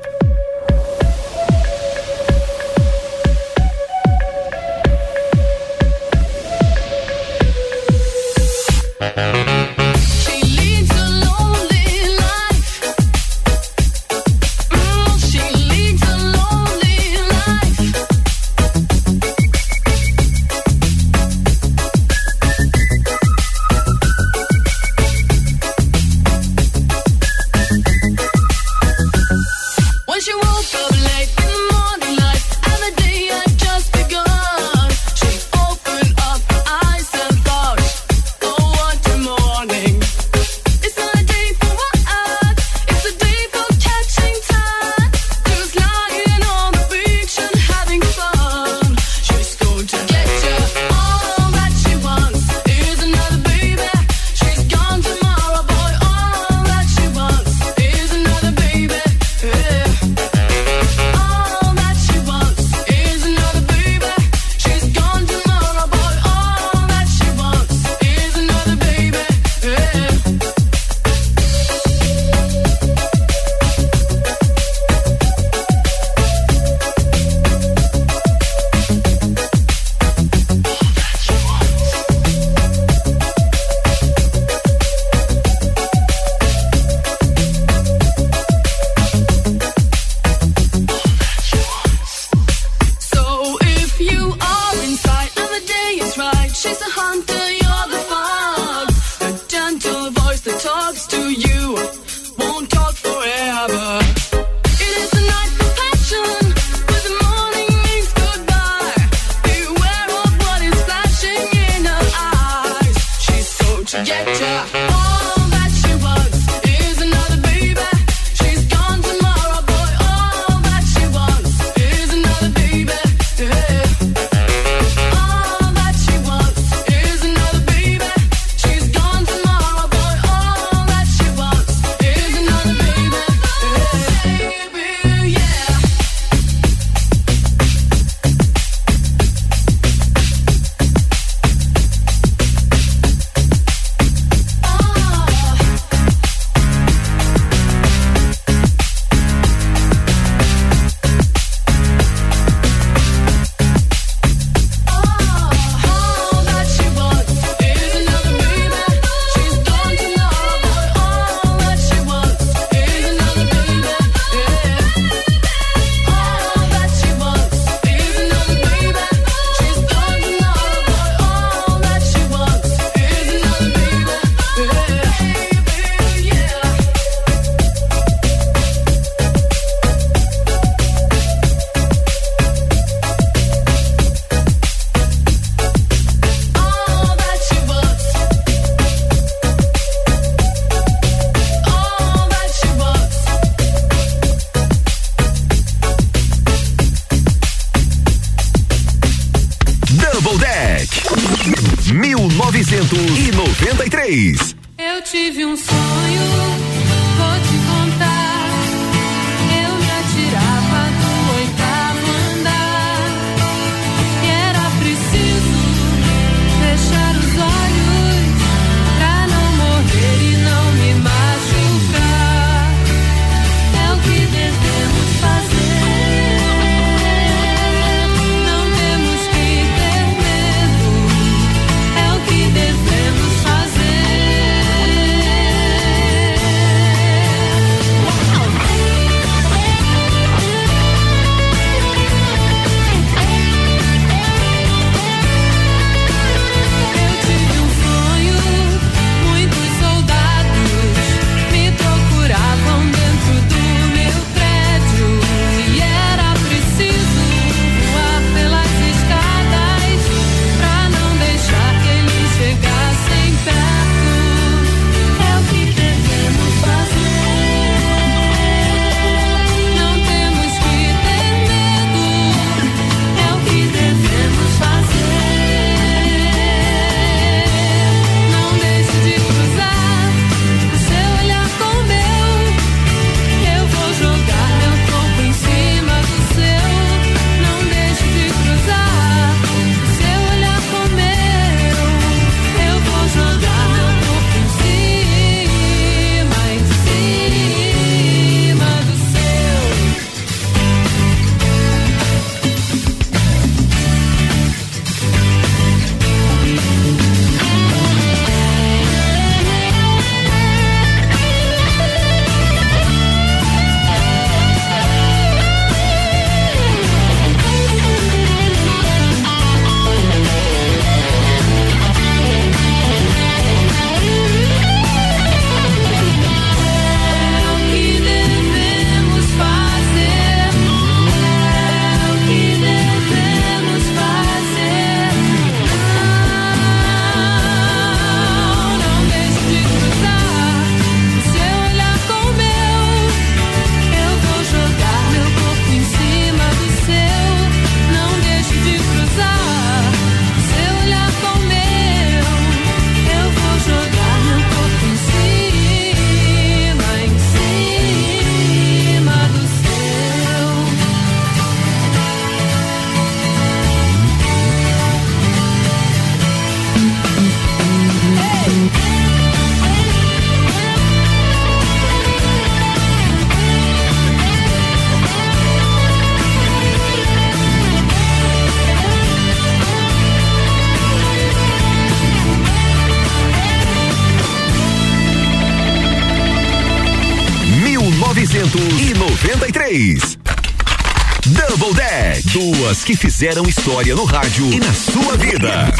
Rádio e na sua vida.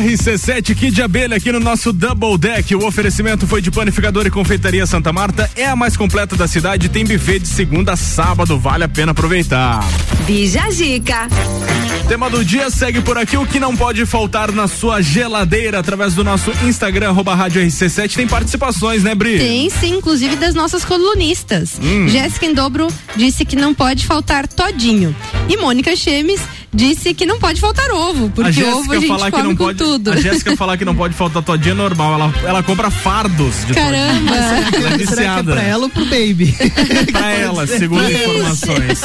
RC7 Kid Abelha aqui no nosso Double Deck. O oferecimento foi de panificador e confeitaria Santa Marta. É a mais completa da cidade. Tem buffet de segunda a sábado. Vale a pena aproveitar. Bija Zica. Tema do dia segue por aqui o que não pode faltar na sua geladeira através do nosso Instagram, arroba rádio RC7. Tem participações, né, Bri? Tem sim, inclusive das nossas colunistas. Hum. Jéssica Endobro disse que não pode faltar todinho. E Mônica Chemes disse que não pode faltar ovo, porque ovo a gente falar que come não com pode. tudo. A Jéssica falar que não pode faltar todinha é normal. Ela, ela compra fardos de Caramba. todinho. Ela é Será que é viciada. pra ela ou pro baby? (laughs) pra ela, segundo Isso. informações.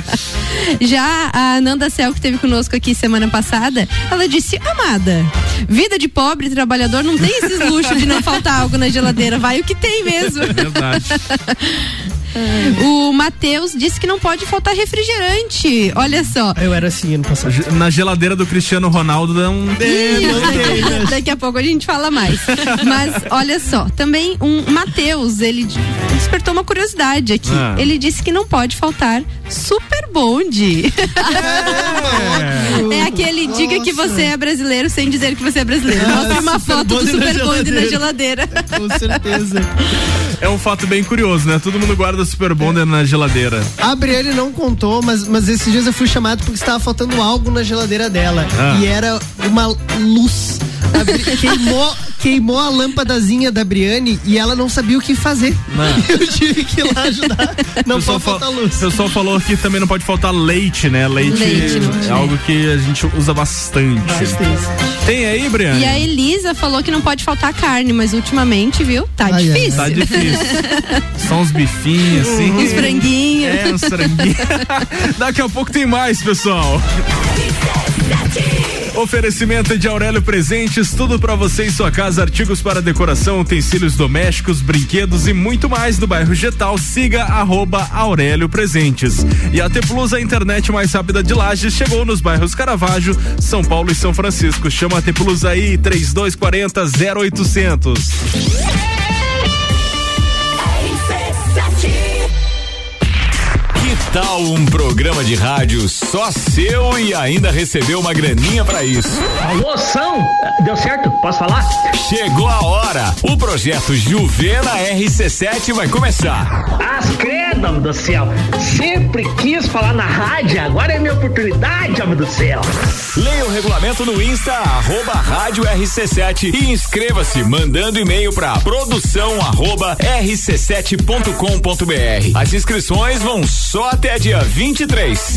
(laughs) Já a Nanda Cel, que esteve conosco aqui semana passada, ela disse: Amada, vida de pobre trabalhador não tem esses luxos de não faltar algo na geladeira. Vai o que tem mesmo. Verdade. (laughs) O Matheus disse que não pode faltar refrigerante. Olha só. Eu era assim ano passado. Na geladeira do Cristiano Ronaldo dá um. Isso. Daqui a pouco a gente fala mais. Mas olha só, também um Matheus, ele despertou uma curiosidade aqui. Ah. Ele disse que não pode faltar super bonde. É aquele diga que você é brasileiro sem dizer que você é brasileiro. Ah, Mostre uma super foto do na super bonde na geladeira. geladeira. Com certeza. É um fato bem curioso, né? Todo mundo guarda Super Bonder na geladeira. A Briane não contou, mas, mas esses dias eu fui chamado porque estava faltando algo na geladeira dela. Ah. E era uma luz. A queimou, queimou a lâmpadazinha da Briane e ela não sabia o que fazer. Não. (laughs) Eu tive que ir lá ajudar. Não pode faltar fa- luz. O pessoal falou que também não pode faltar leite, né? Leite, Leite, é algo que a gente usa bastante. Tem aí, Briane? E a Elisa falou que não pode faltar carne, mas ultimamente, viu? Tá Ai, ai, difícil. Tá difícil. Só uns bifinhos, assim. Uns franguinhos. É, uns franguinhos. (laughs) Daqui a pouco tem mais, pessoal. Oferecimento de Aurélio Presentes, tudo pra você e sua casa, artigos para decoração, utensílios domésticos, brinquedos e muito mais no bairro Getal. Siga arroba Aurélio Presentes. E a T Plus, a internet mais rápida de Lages, chegou nos bairros Caravaggio, São Paulo e São Francisco. Chama a T Plus aí, 3240 0800. Tal um programa de rádio só seu e ainda recebeu uma graninha pra isso? Moção, deu certo? Posso falar? Chegou a hora. O projeto Juvena RC7 vai começar. As credo, homem do céu. Sempre quis falar na rádio, agora é minha oportunidade, homem do céu. Leia o regulamento no Insta, arroba rádio RC7 e inscreva-se mandando e-mail pra produção arroba rc7.com.br. As inscrições vão só até dia 23.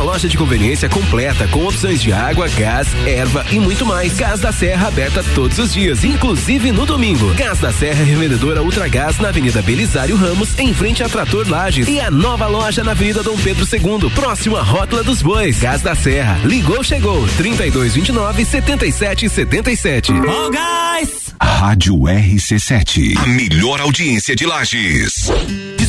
loja de conveniência completa com opções de água, gás, erva e muito mais. Gás da Serra aberta todos os dias, inclusive no domingo. Gás da Serra, revendedora Ultragás na Avenida Belisário Ramos, em frente a Trator Lages. E a nova loja na Avenida Dom Pedro II, próximo à Rótula dos Bois. Gás da Serra, ligou, chegou, 3229 7777. Oh, guys! Rádio RC7. A melhor audiência de Lages.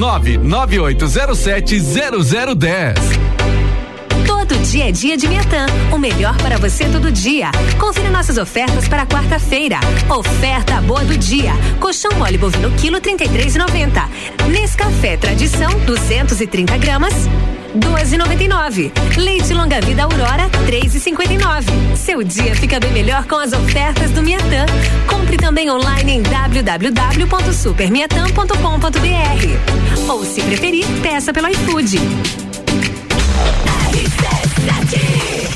99807 0010. Todo dia é dia de Miatã. O melhor para você todo dia. Confira nossas ofertas para quarta-feira. Oferta boa do dia. Colchão mole bovino quilo 33,90. Nescafé Tradição 230 gramas. 12,99. Leite longa vida Aurora 3,59. Seu dia fica bem melhor com as ofertas do Miatã. Compre também online em www.supermiatã.com.br. Ou se preferir, peça pelo iFood.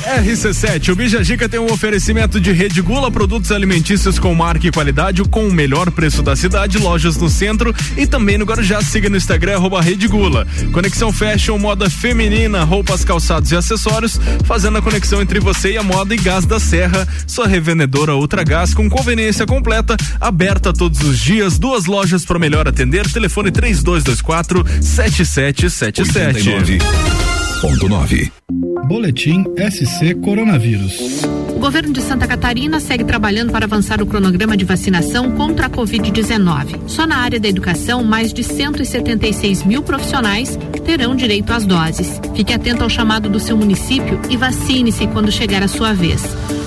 RC7, o Bija Gica tem um oferecimento de Rede Gula, produtos alimentícios com marca e qualidade, com o melhor preço da cidade, lojas no centro e também no Guarujá. Siga no Instagram, arroba Rede Gula. Conexão Fashion, moda feminina, roupas, calçados e acessórios, fazendo a conexão entre você e a moda e gás da serra. Sua revendedora Ultra Gás com conveniência completa, aberta todos os dias, duas lojas para melhor atender. Telefone 3224 7777. 89.9. Boletim SC Coronavírus. O governo de Santa Catarina segue trabalhando para avançar o cronograma de vacinação contra a Covid-19. Só na área da educação, mais de 176 mil profissionais terão direito às doses. Fique atento ao chamado do seu município e vacine-se quando chegar a sua vez.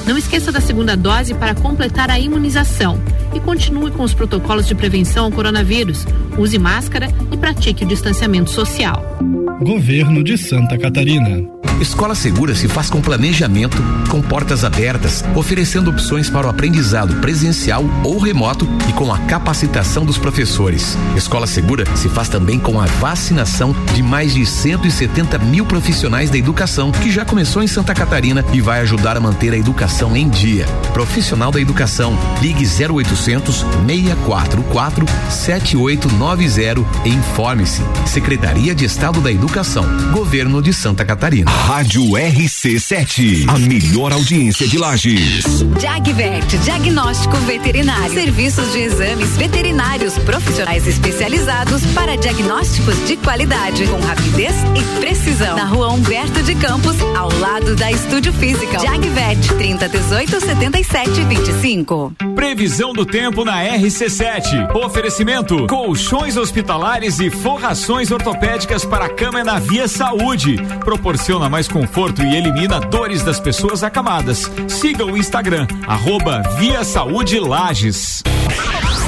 Não esqueça da segunda dose para completar a imunização e continue com os protocolos de prevenção ao coronavírus. Use máscara e pratique o distanciamento social. Governo de Santa Catarina. Escola Segura se faz com planejamento, com portas abertas, oferecendo opções para o aprendizado presencial ou remoto e com a capacitação dos professores. Escola Segura se faz também com a vacinação de mais de 170 mil profissionais da educação, que já começou em Santa Catarina e vai ajudar a manter a educação em dia. Profissional da educação, ligue 0800 644 7890 e informe-se. Secretaria de Estado da Educação, Governo de Santa Catarina. Rádio RC7, a melhor audiência de Lages. Jagvet, diagnóstico veterinário. Serviços de exames veterinários profissionais especializados para diagnósticos de qualidade, com rapidez e precisão. Na rua Humberto de Campos, ao lado da Estúdio Física. Jagvet, 30 18 77 25. Previsão do tempo na RC7. Oferecimento: colchões hospitalares e forrações ortopédicas para a cama na Via Saúde. Proporciona mais conforto e elimina dores das pessoas acamadas. Siga o Instagram, arroba Via Saúde Lages.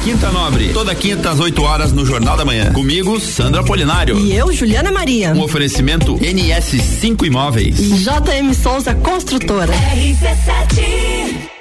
Quinta Nobre, toda quinta às 8 horas no Jornal da Manhã. Comigo, Sandra Apolinário. E eu, Juliana Maria. Um oferecimento NS5 Imóveis. JM Souza Construtora. RC7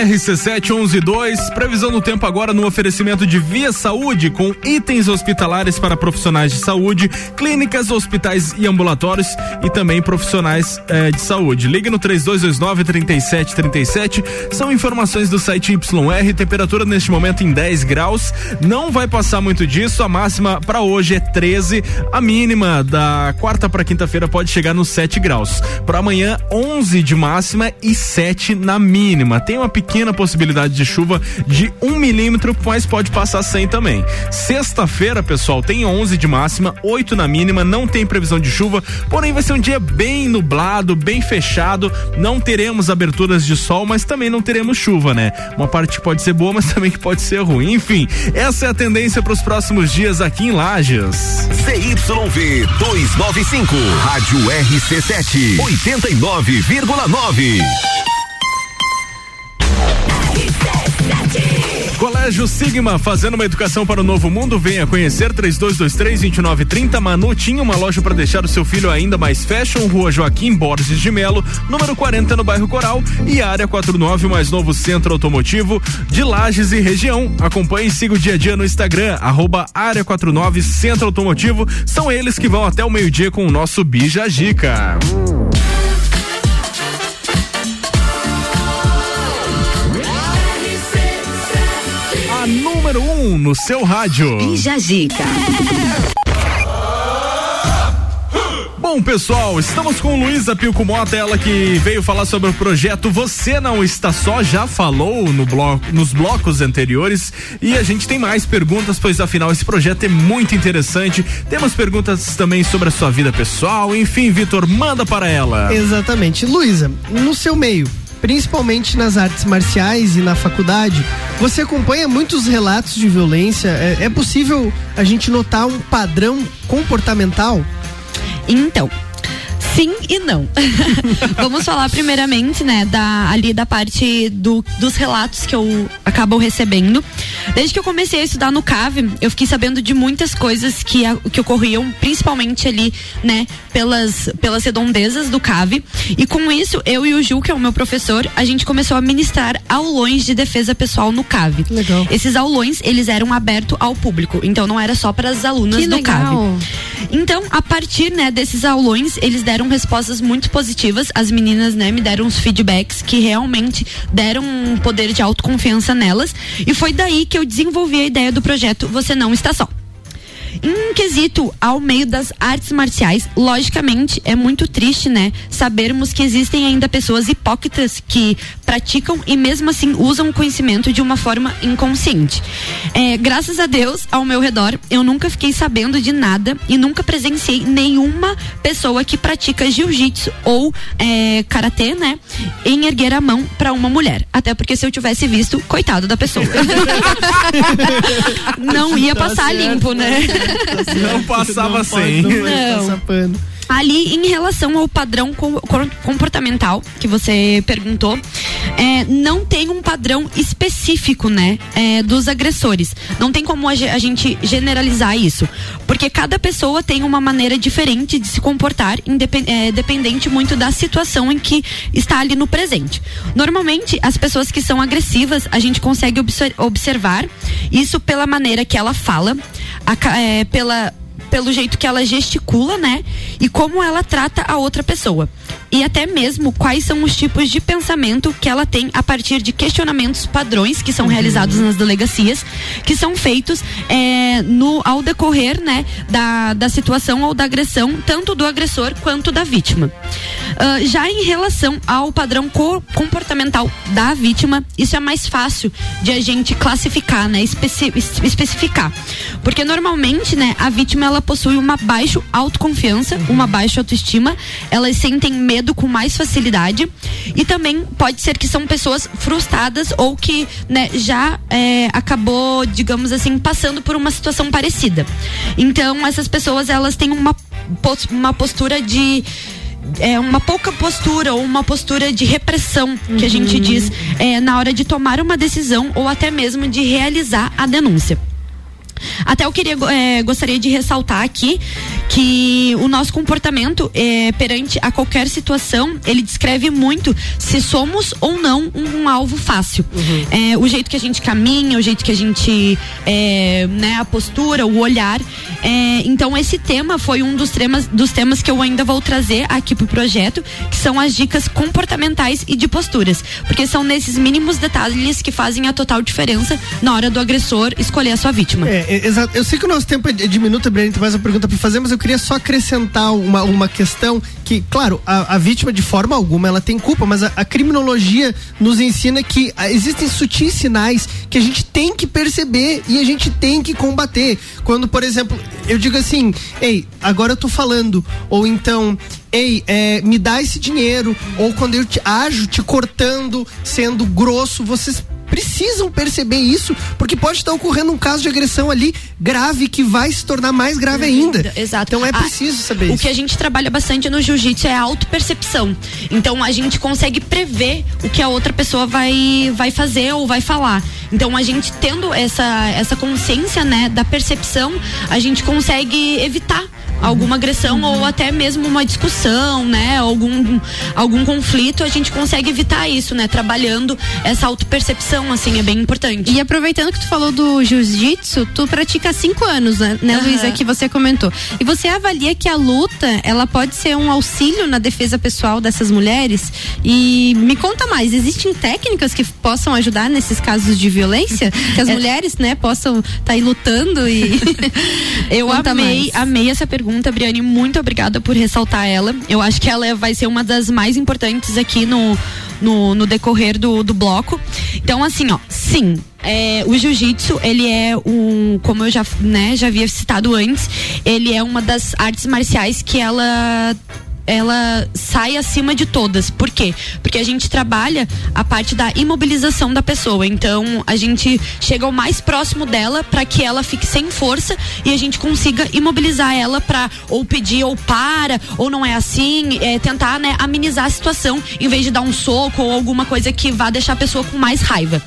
RC7112, previsão do tempo agora no oferecimento de Via Saúde, com itens hospitalares para profissionais de saúde, clínicas, hospitais e ambulatórios e também profissionais eh, de saúde. Ligue no 3229-3737. São informações do site YR. Temperatura neste momento em 10 graus. Não vai passar muito disso. A máxima para hoje é 13. A mínima da quarta para quinta-feira pode chegar nos 7 graus. Para amanhã, 11 de máxima e 7 na mínima. Tem uma pequena possibilidade de chuva de um milímetro, mas pode passar sem também. Sexta-feira, pessoal, tem 11 de máxima, 8 na mínima, não tem previsão de chuva, porém vai ser um dia bem nublado, bem fechado. Não teremos aberturas de sol, mas também não teremos chuva, né? Uma parte que pode ser boa, mas (laughs) também que pode ser ruim. Enfim, essa é a tendência para os próximos dias aqui em Lages. CYV 295, Rádio RC7, 89,9. Colégio Sigma, fazendo uma educação para o novo mundo. Venha conhecer 3223-2930. Manutinho, uma loja para deixar o seu filho ainda mais fashion. Rua Joaquim Borges de Melo, número 40 no bairro Coral. E área 49, o mais novo centro automotivo de Lages e região. Acompanhe e siga o dia a dia no Instagram, arroba área 49 Centro Automotivo. São eles que vão até o meio-dia com o nosso Bija Gica. Um no seu rádio. Bija Zica. Bom, pessoal, estamos com Luísa Pilco Mota, ela que veio falar sobre o projeto Você Não Está Só, já falou no bloco, nos blocos anteriores e a gente tem mais perguntas, pois afinal esse projeto é muito interessante. Temos perguntas também sobre a sua vida pessoal, enfim, Vitor, manda para ela. Exatamente. Luísa, no seu meio, principalmente nas artes marciais e na faculdade, você acompanha muitos relatos de violência. É, é possível a gente notar um padrão comportamental? Então, sim e não. (laughs) Vamos falar primeiramente, né, da, ali da parte do, dos relatos que eu acabo recebendo. Desde que eu comecei a estudar no CAV, eu fiquei sabendo de muitas coisas que, que ocorriam, principalmente ali, né, pelas, pelas redondezas do CAV. E com isso, eu e o Ju, que é o meu professor, a gente começou a ministrar aulões de defesa pessoal no CAV. Legal. Esses aulões, eles eram abertos ao público, então não era só para as alunas Que do legal. CAV. Então, a partir, né, desses aulões, eles deram respostas muito positivas. As meninas, né, me deram uns feedbacks que realmente deram um poder de autoconfiança nelas. E foi daí que eu desenvolvi a ideia do projeto Você Não Está Só. Em quesito ao meio das artes marciais, logicamente é muito triste, né? Sabermos que existem ainda pessoas hipócritas que praticam e mesmo assim usam o conhecimento de uma forma inconsciente. É, graças a Deus, ao meu redor, eu nunca fiquei sabendo de nada e nunca presenciei nenhuma pessoa que pratica jiu-jitsu ou é, karatê, né? Em erguer a mão pra uma mulher. Até porque se eu tivesse visto, coitado da pessoa. (laughs) Não ia Tá passar limpo, né? Não passava Não pode, sem. não pode Não. passar pano. Ali, em relação ao padrão comportamental que você perguntou, é, não tem um padrão específico, né, é, dos agressores. Não tem como a, ge- a gente generalizar isso, porque cada pessoa tem uma maneira diferente de se comportar, é, dependente muito da situação em que está ali no presente. Normalmente, as pessoas que são agressivas, a gente consegue obser- observar isso pela maneira que ela fala, a é, pela pelo jeito que ela gesticula, né? E como ela trata a outra pessoa. E até mesmo quais são os tipos de pensamento que ela tem a partir de questionamentos padrões que são realizados nas delegacias, que são feitos é, no, ao decorrer, né, da, da situação ou da agressão, tanto do agressor quanto da vítima. Ah, já em relação ao padrão co- comportamental da vítima, isso é mais fácil de a gente classificar, né, especi- es- especificar. Porque normalmente, né, a vítima ela possui uma baixa autoconfiança, uma baixa autoestima, elas sentem medo com mais facilidade e também pode ser que são pessoas frustradas ou que, né, já é, acabou, digamos assim, passando por uma situação parecida. Então, essas pessoas elas têm uma, uma postura de é uma pouca postura ou uma postura de repressão que a gente diz é, na hora de tomar uma decisão ou até mesmo de realizar a denúncia. Até eu queria, é, gostaria de ressaltar aqui que o nosso comportamento é, perante a qualquer situação, ele descreve muito se somos ou não um, um alvo fácil. É, o jeito que a gente caminha, o jeito que a gente, é, né, a postura, o olhar. É, então esse tema foi um dos temas, dos temas que eu ainda vou trazer aqui pro projeto, que são as dicas comportamentais e de posturas, porque são nesses mínimos detalhes que fazem a total diferença na hora do agressor escolher a sua vítima. É, exato. Eu sei que o nosso tempo é diminuto, Breno, tem mais uma pergunta pra fazer, mas eu queria só acrescentar uma, uma questão que, claro, a, a vítima de forma alguma ela tem culpa, mas a, a criminologia nos ensina que ah, existem sutis sinais que a gente tem que perceber e a gente tem que combater. Quando, por exemplo, eu digo assim, ei, agora eu tô falando, ou então, ei, é, me dá esse dinheiro, ou quando eu te ajo te cortando, sendo grosso, vocês precisam perceber isso, porque pode estar ocorrendo um caso de agressão ali grave que vai se tornar mais grave ainda. Exato. Então é preciso saber O isso. que a gente trabalha bastante no jiu-jitsu é a autopercepção. Então a gente consegue prever o que a outra pessoa vai, vai fazer ou vai falar. Então a gente tendo essa, essa consciência, né, da percepção, a gente consegue evitar alguma agressão ou até mesmo uma discussão, né? Algum, algum conflito, a gente consegue evitar isso, né? Trabalhando essa autopercepção, assim, é bem importante. E aproveitando que tu falou do jiu-jitsu, tu pratica há cinco anos, né, né Aham. Luísa, que você comentou. E você avalia que a luta, ela pode ser um auxílio na defesa pessoal dessas mulheres? E me conta mais, existem técnicas que possam ajudar nesses casos de violência? (laughs) Que as É. mulheres, né, possam estar aí lutando e. (laughs) Eu Conta amei, mais. amei essa pergunta, Briane. Muito obrigada por ressaltar ela. Eu acho que ela vai ser uma das mais importantes aqui no, no, no decorrer do, do bloco. Então, assim, ó, sim. é, o jiu-jitsu, ele é um, como eu já, né, já havia citado antes, ele é uma das artes marciais que ela ela sai acima de todas. Por quê? Porque a gente trabalha a parte da imobilização da pessoa. Então, a gente chega o mais próximo dela para que ela fique sem força e a gente consiga imobilizar ela para ou pedir ou para, ou não é assim, é, tentar, né, amenizar a situação em vez de dar um soco ou alguma coisa que vá deixar a pessoa com mais raiva.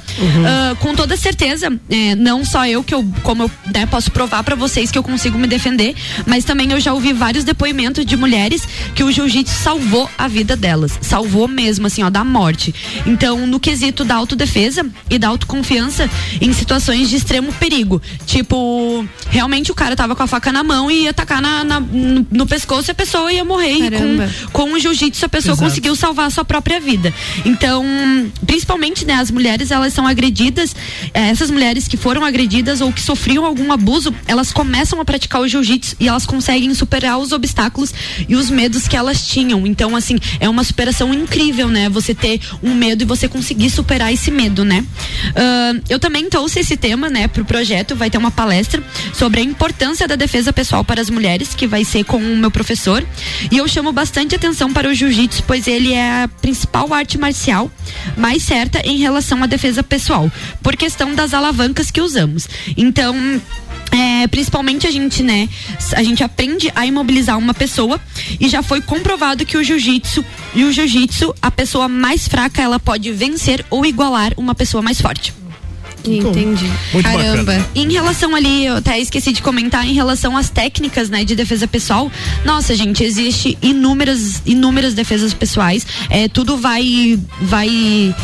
Ah, com toda certeza, é, não só eu que eu, como eu né, posso provar para vocês que eu consigo me defender, mas também eu já ouvi vários depoimentos de mulheres que o jiu-jitsu salvou a vida delas, salvou mesmo assim, ó, da morte. Então, no quesito da autodefesa e da autoconfiança em situações de extremo perigo, tipo, realmente o cara tava com a faca na mão e ia atacar na, na- no, no pescoço e a pessoa ia morrer. E com, com o jiu-jitsu a pessoa Exato. conseguiu salvar a sua própria vida. Então, principalmente, né, as mulheres, elas são agredidas, eh, essas mulheres que foram agredidas ou que sofriam algum abuso, elas começam a praticar o jiu-jitsu e elas conseguem superar os obstáculos e os medos que elas tinham. Então, assim, é uma superação incrível, né? Você ter um medo e você conseguir superar esse medo, né? Ah, eu também trouxe esse tema, né, pro projeto, vai ter uma palestra sobre a importância da defesa pessoal para as mulheres, que vai ser com o meu professor. E eu chamo bastante atenção para o jiu-jitsu, pois ele é a principal arte marcial mais certa em relação à defesa pessoal, por questão das alavancas que usamos. Então, é, principalmente a gente, né, a gente aprende a imobilizar uma pessoa e já foi comprovado que o jiu-jitsu e o jiu-jitsu, a pessoa mais fraca, ela pode vencer ou igualar uma pessoa mais forte. Entendi. Muito Caramba. bacana. Em relação ali, eu até esqueci de comentar em relação às técnicas, né, de defesa pessoal. Nossa, gente, existe inúmeras, inúmeras defesas pessoais. É, tudo vai, vai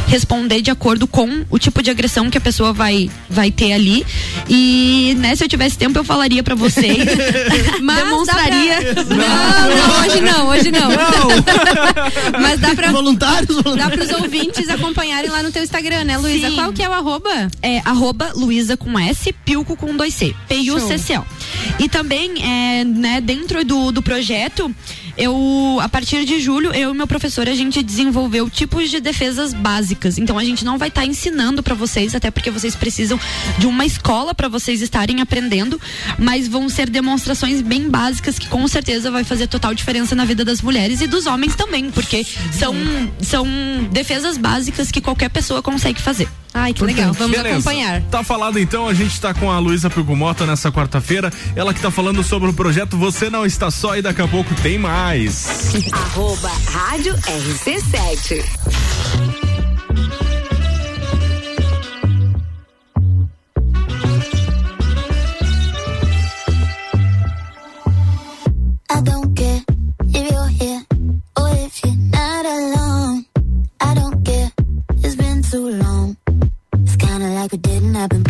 responder de acordo com o tipo de agressão que a pessoa vai, vai ter ali. E, né, se eu tivesse tempo, eu falaria pra vocês. (laughs) Mas demonstraria. pra- Não, não, hoje não, hoje não. (laughs) Mas dá pra. Voluntários, Dá pros ouvintes acompanharem lá no teu Instagram, né, Luísa? Qual que é o arroba? É arroba Luísa com S, Pilco com dois C. P-I-U-C-C-O. E também, é, né, dentro do, do projeto, eu, a partir de julho, eu e meu professor, a gente desenvolveu tipos de defesas básicas. Então a gente não vai estar ensinando pra vocês, até porque vocês precisam de uma escola pra vocês estarem aprendendo, mas vão ser demonstrações bem básicas que com certeza vai fazer total diferença na vida das mulheres e dos homens também, porque são, são defesas básicas que qualquer pessoa consegue fazer. Ai, que legal. Vamos Beleza. acompanhar. Tá falado então, a gente tá com a Luísa Pigumota nessa quarta-feira. Ela que tá falando sobre o projeto Você Não Está Só e daqui a pouco tem mais. Arroba Rádio RC7. Happen.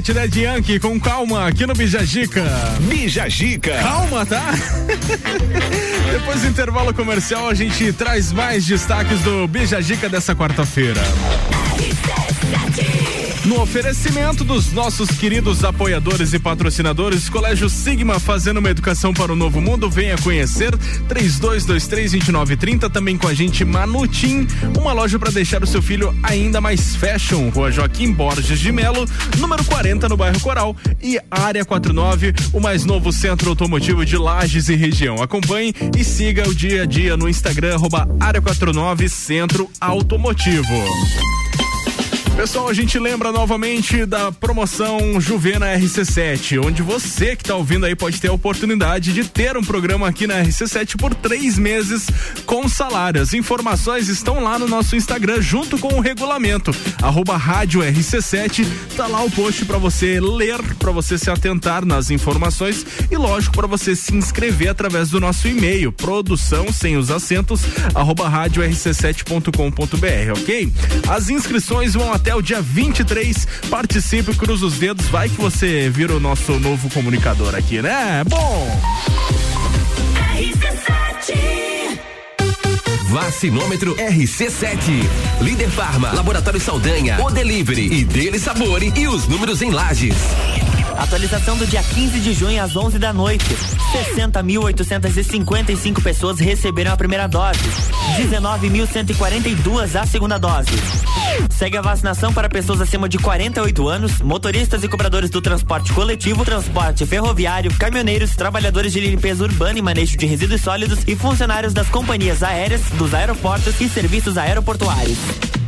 Ivete, né, Yankee, com calma, aqui no Bijagica. Bijagica. Calma, tá? (laughs) Depois do intervalo comercial, a gente traz mais destaques do Bijagica dessa quarta-feira. No oferecimento dos nossos queridos apoiadores e patrocinadores, Colégio Sigma fazendo uma educação para o novo mundo, venha conhecer 32232930, também com a gente Manutim, uma loja para deixar o seu filho ainda mais fashion, Rua Joaquim Borges de Melo, número 40 no bairro Coral e Área 49, o mais novo centro automotivo de Lages e região. Acompanhe e siga o dia a dia no Instagram arroba área 49 Centro Automotivo. Pessoal, a gente lembra novamente da promoção Juvena RC7, onde você que está ouvindo aí pode ter a oportunidade de ter um programa aqui na RC7 por três meses com salário. As informações estão lá no nosso Instagram, junto com o regulamento. Arroba Rádio RC7, tá lá o post para você ler, para você se atentar nas informações e, lógico, para você se inscrever através do nosso e-mail, produção sem os acentos, arroba rádio rc7.com.br, ok? As inscrições vão até o dia 23. Participe, cruza os dedos, vai que você vira o nosso novo comunicador aqui, né? Bom! Vacinômetro RC7. Líder Farma, Laboratório Saldanha, O Delivery e Dele sabor e os números em lajes. Atualização do dia 15 de junho às 11 da noite. 60.855 pessoas receberam a primeira dose. 19.142 a segunda dose. Segue a vacinação para pessoas acima de 48 anos, motoristas e cobradores do transporte coletivo, transporte ferroviário, caminhoneiros, trabalhadores de limpeza urbana e manejo de resíduos sólidos e funcionários das companhias aéreas, dos aeroportos e serviços aeroportuários.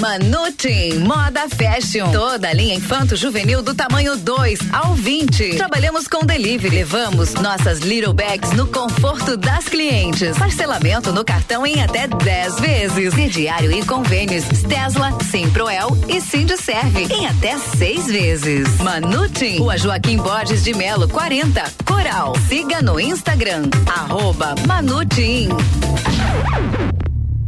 Manutim Moda Fashion. Toda a linha infanto juvenil do tamanho 2 ao 20. Trabalhamos com delivery. Levamos nossas little bags no conforto das clientes. Parcelamento no cartão em até 10 vezes. Crediário e convênios Tesla, Simproel e Serve em até 6 vezes. Manutim, Rua Joaquim Borges de Melo 40, Coral. Siga no Instagram, arroba Manutim.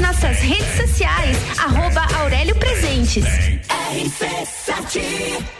Nossas redes sociais, arroba Aurélio Presentes. RC7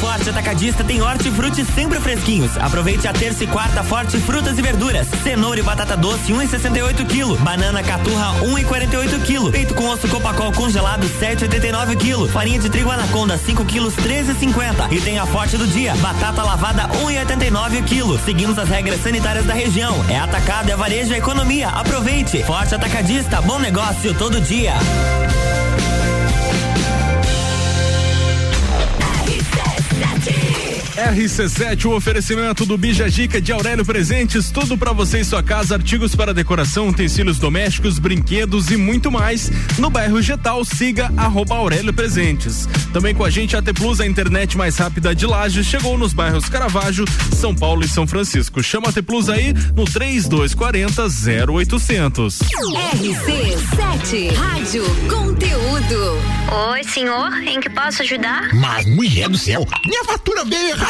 Forte Atacadista tem hortifruti sempre fresquinhos. Aproveite a terça e quarta Forte Frutas e Verduras. Cenoura e batata doce 1,68 kg. Banana caturra 1,48 kg. Peito com osso copacol congelado 7,89 kg. Farinha de trigo anaconda 5 kg 13,50. E tem a Forte do dia. Batata lavada 1,89 kg. Seguimos as regras sanitárias da região. É atacado, é varejo, é economia. Aproveite. Forte Atacadista, bom negócio todo dia. RC7, o oferecimento do Bija Dica de Aurélio Presentes, tudo para você e sua casa, artigos para decoração, utensílios domésticos, brinquedos e muito mais. No bairro Getal, siga arroba Aurélio Presentes. Também com a gente, a T Plus, a internet mais rápida de Lages, chegou nos bairros Caravaggio, São Paulo e São Francisco. Chama a T Plus aí no 3240 0800. RC7 Rádio Conteúdo. Oi, senhor, em que posso ajudar? Mas, mulher do céu, minha fatura veio errada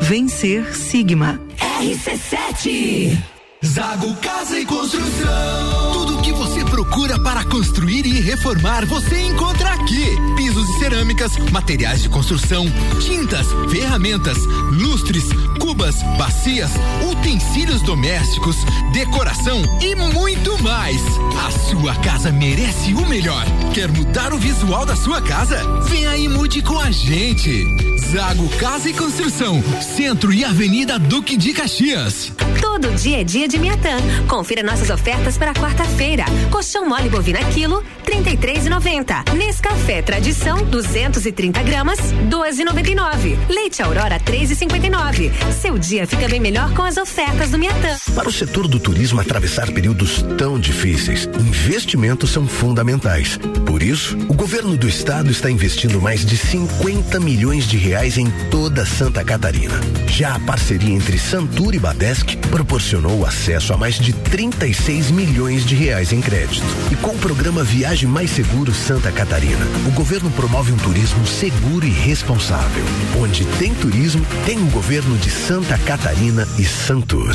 Vencer Sigma. RC7 Zago Casa e Construção. Tudo o que você procura para construir e reformar, você encontra aqui. Pisos e cerâmicas, materiais de construção, tintas, ferramentas, lustres, cubas, bacias, utensílios domésticos, decoração e muito mais. A sua casa merece o melhor. Quer mudar o visual da sua casa? Venha e mude com a gente. Zago Casa e Construção, Centro e Avenida Duque de Caxias. Todo dia é dia de Miatã. Confira nossas ofertas para quarta-feira. Colchão mole bovina quilo, 33,90. Nescafé Tradição, 230 gramas, 12,99. Leite Aurora, 3,59. Seu dia fica bem melhor com as ofertas do Miatã. Para o setor do turismo atravessar períodos tão difíceis, investimentos são fundamentais. Por isso, o governo do estado está investindo mais de 50 milhões de reais em toda Santa Catarina. Já a parceria entre Santur e Badesc proporcionou acesso a mais de 36 milhões de reais em crédito. E com o programa Viagem Mais Seguro Santa Catarina, o governo promove um turismo seguro e responsável. Onde tem turismo, tem o governo de Santa Catarina e Santur.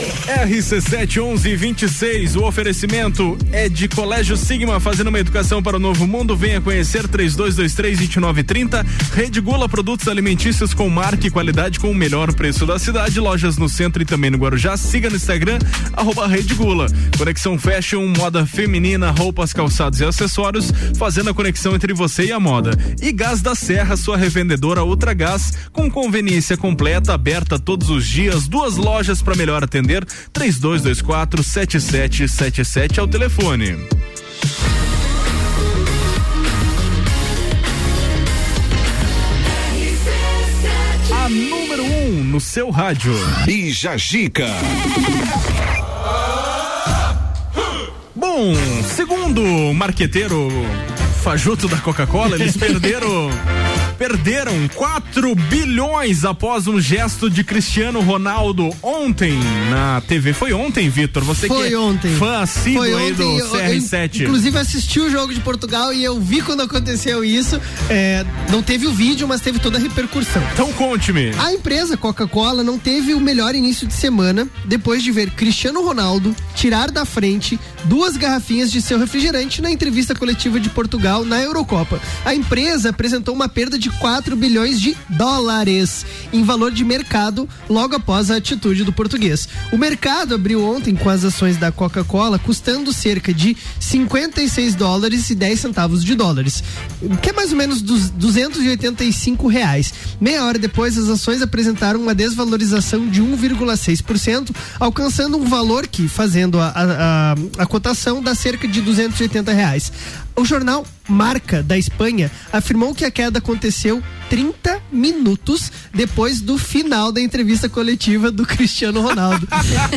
RC71126, o oferecimento é de Colégio Sigma, fazendo uma educação para o novo mundo. Venha conhecer 3223-2930. Rede Gula, produtos alimentícios com marca e qualidade com o melhor preço da cidade. Lojas no centro e também no Guarujá. Siga no Instagram, arroba Rede Gula. Conexão Fashion, moda feminina, roupas, calçados e acessórios, fazendo a conexão entre você e a moda. E Gás da Serra, sua revendedora Ultra Gás, com conveniência completa, aberta todos os dias, duas lojas para melhor atender. 3224 7777 é o telefone. A número 1 um no seu rádio. Bija Gica. Bom, segundo o marqueteiro fajuto da Coca-Cola, eles (laughs) perderam perderam 4 bilhões após um gesto de Cristiano Ronaldo ontem na TV. Foi ontem, Vitor? Você Foi que é ontem. fã assíduo Foi aí do ontem, eu- eu, CR7. inclusive assisti o jogo de Portugal e eu vi quando aconteceu isso. É, não teve o vídeo, mas teve toda a repercussão. Então conte-me. A empresa Coca-Cola não teve o melhor início de semana depois de ver Cristiano Ronaldo tirar da frente duas garrafinhas de seu refrigerante na entrevista coletiva de Portugal na Eurocopa. A empresa apresentou uma perda de 4 bilhões de dólares em valor de mercado logo após a atitude do português. O mercado abriu ontem com as ações da Coca-Cola custando cerca de 56 dólares e 10 centavos de dólares, que é mais ou menos dos 285 reais. Meia hora depois, as ações apresentaram uma desvalorização de 1,6%, alcançando um valor que, fazendo a, a, a, a cotação, dá cerca de 280 reais. O jornal Marca da Espanha afirmou que a queda aconteceu 30 minutos depois do final da entrevista coletiva do Cristiano Ronaldo.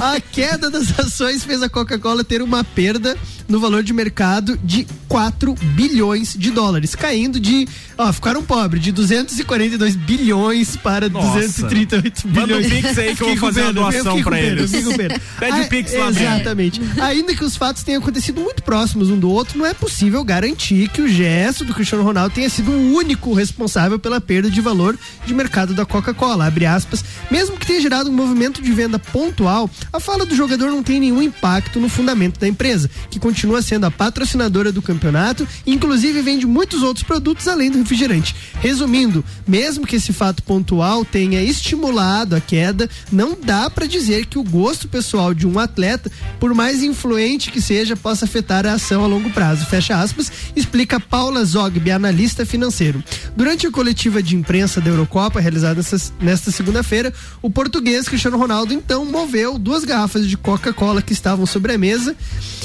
A queda das ações fez a Coca-Cola ter uma perda no valor de mercado de 4 bilhões de dólares, caindo de, ó, ficaram pobres, de 242 bilhões para Nossa. 238 Manda um bilhões. pix aí que eu vou fazer eu doação pena, eles. Pede Ah, pix lá. Exatamente. Ainda que os fatos tenham acontecido muito próximos um do outro, não é possível garantir que o gesto do Cristiano Ronaldo tenha sido o único responsável pela perda de valor de mercado da Coca-Cola. Abre aspas. Mesmo que tenha gerado um movimento de venda pontual, a fala do jogador não tem nenhum impacto no fundamento da empresa, que continua sendo a patrocinadora do campeonato e inclusive vende muitos outros produtos além do refrigerante. Resumindo, mesmo que esse fato pontual tenha estimulado a queda, não dá para dizer que o gosto pessoal de um atleta, por mais influente que seja, possa afetar a ação a longo prazo. Fecha aspas, explica Paula Zogby, analista financeiro. Durante a coletiva coletiva de imprensa da Eurocopa, realizada nesta segunda-feira, o português Cristiano Ronaldo então moveu duas garrafas de Coca-Cola que estavam sobre a mesa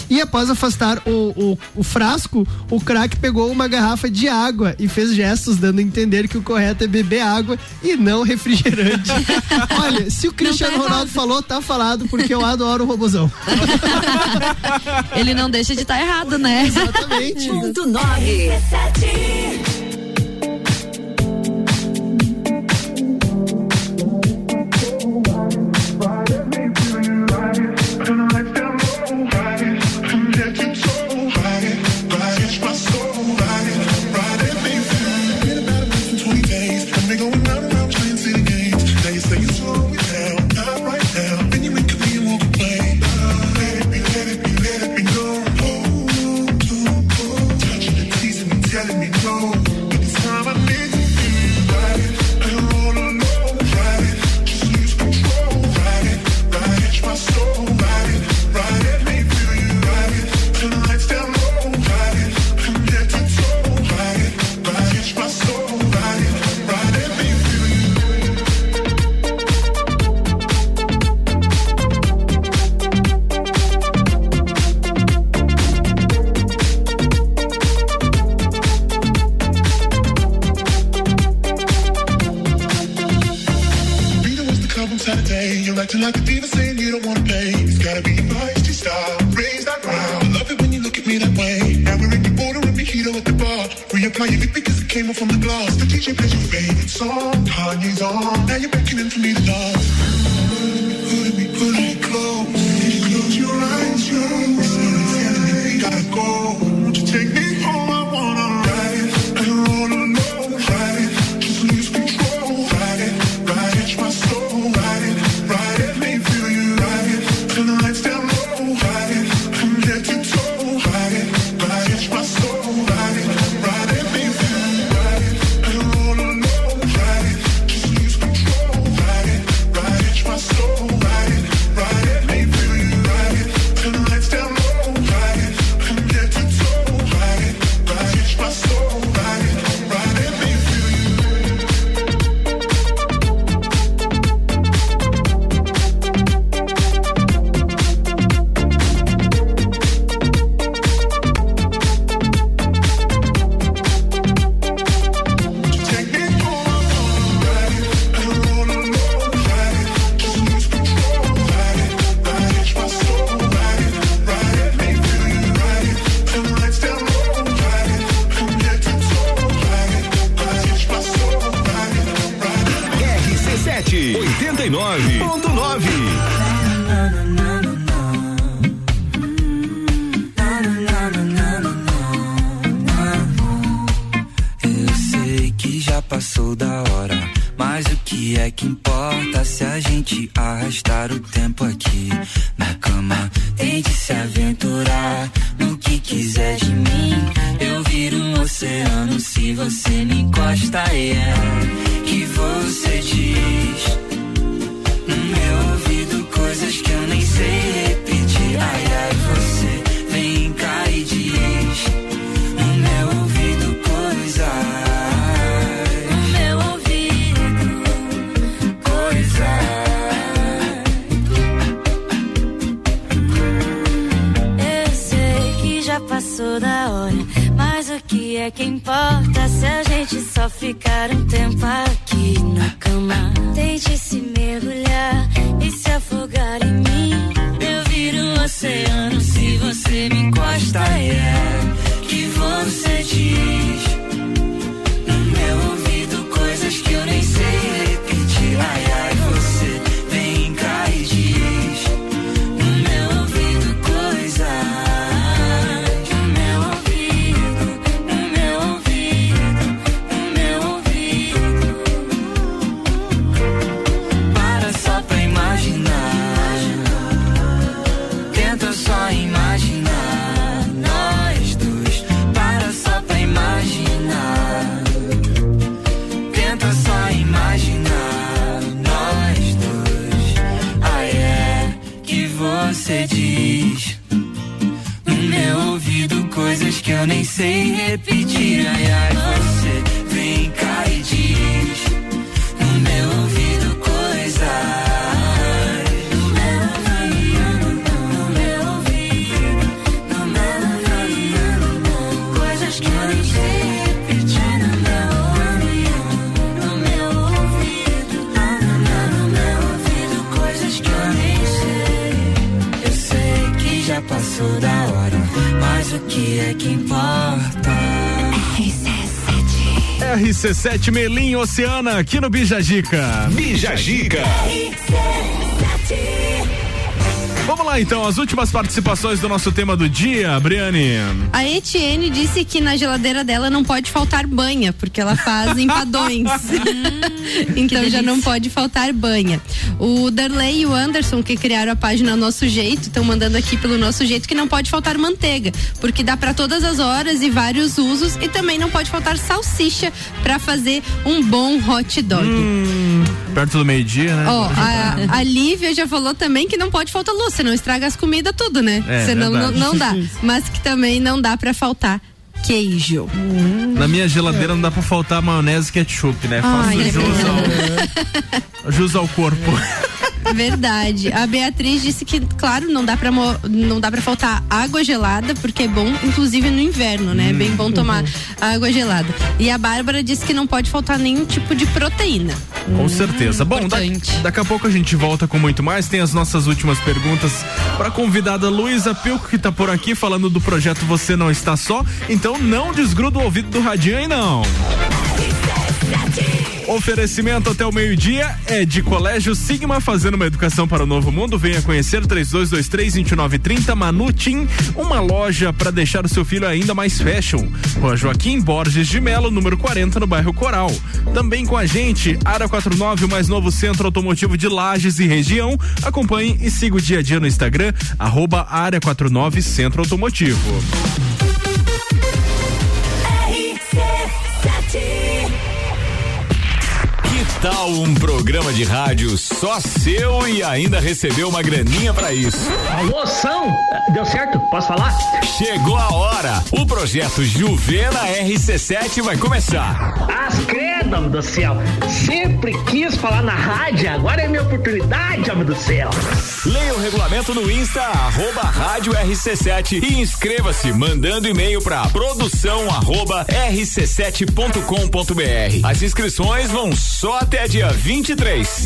e, após afastar o, o, o frasco, o craque pegou uma garrafa de água e fez gestos dando a entender que o correto é beber água e não refrigerante. (laughs) Olha, se o Cristiano tá Ronaldo falou, tá falado, porque eu adoro o robozão. Ele não deixa de estar tá errado, né? (laughs) Exatamente. Ponto 9. Acting like a diva saying you don't wanna play. It's gotta be feisty style. Raise that ground. I love it when you look at me that way. Now we're in the border and mojito at the bar. Reapply your lip because it came off from the glass. The DJ plays your favorite song. Kanye's on. Now you're beckoning for me to dance. Passou da hora, mas o que é que importa? RC7 Melim Oceana, aqui no Bijagica. Bijagica. Vamos lá então, as últimas participações do nosso tema do dia, Briane. A Etienne disse que na geladeira dela não pode faltar banha, porque ela faz (laughs) empadões. então já não pode faltar banha. O Darley e o Anderson, que criaram a página Nosso Jeito, estão mandando aqui pelo Nosso Jeito que não pode faltar manteiga, porque dá para todas as horas e vários usos, e também não pode faltar salsicha para fazer um bom hot dog. Hum, perto do meio-dia, né? Ó, a, a Lívia já falou também que não pode faltar luz, senão estraga as comidas tudo, né? É, senão não, não dá. (laughs) Mas que também não dá pra faltar queijo. Na minha geladeira não dá pra faltar maionese e ketchup, né? Ai, Faço é jus, ao, jus ao corpo. (laughs) Verdade. A Beatriz disse que, claro, não dá pra, mo- não dá pra faltar água gelada, porque é bom, inclusive no inverno, né? É bem bom tomar água gelada. E a Bárbara disse que não pode faltar nenhum tipo de proteína. Com certeza. Bom, da- daqui a pouco a gente volta com muito mais. Tem as nossas últimas perguntas para convidada Luísa Pilco, que tá por aqui falando do projeto Você Não Está Só. Então não desgruda o ouvido do radinho aí, não. Oferecimento até o meio-dia é de Colégio Sigma, fazendo uma educação para o novo mundo. Venha conhecer 3223-2930 Manutim, uma loja para deixar o seu filho ainda mais fashion. Rua Joaquim Borges de Melo, número 40, no bairro Coral. Também com a gente, Área 49, o mais novo centro automotivo de Lages e região. Acompanhe e siga o dia a dia no Instagram, arroba Área 49 Centro Automotivo. Tal um programa de rádio só seu e ainda recebeu uma graninha pra isso? Almoção! Deu certo? Posso falar? Chegou a hora! O projeto Juvena RC7 vai começar. As credo, homem do céu! Sempre quis falar na rádio, agora é minha oportunidade, homem do céu! Leia o regulamento no Insta, arroba rádio RC7 e inscreva-se mandando e-mail pra produção arroba rc7.com.br. As inscrições vão só até dia 23.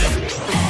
Yeah.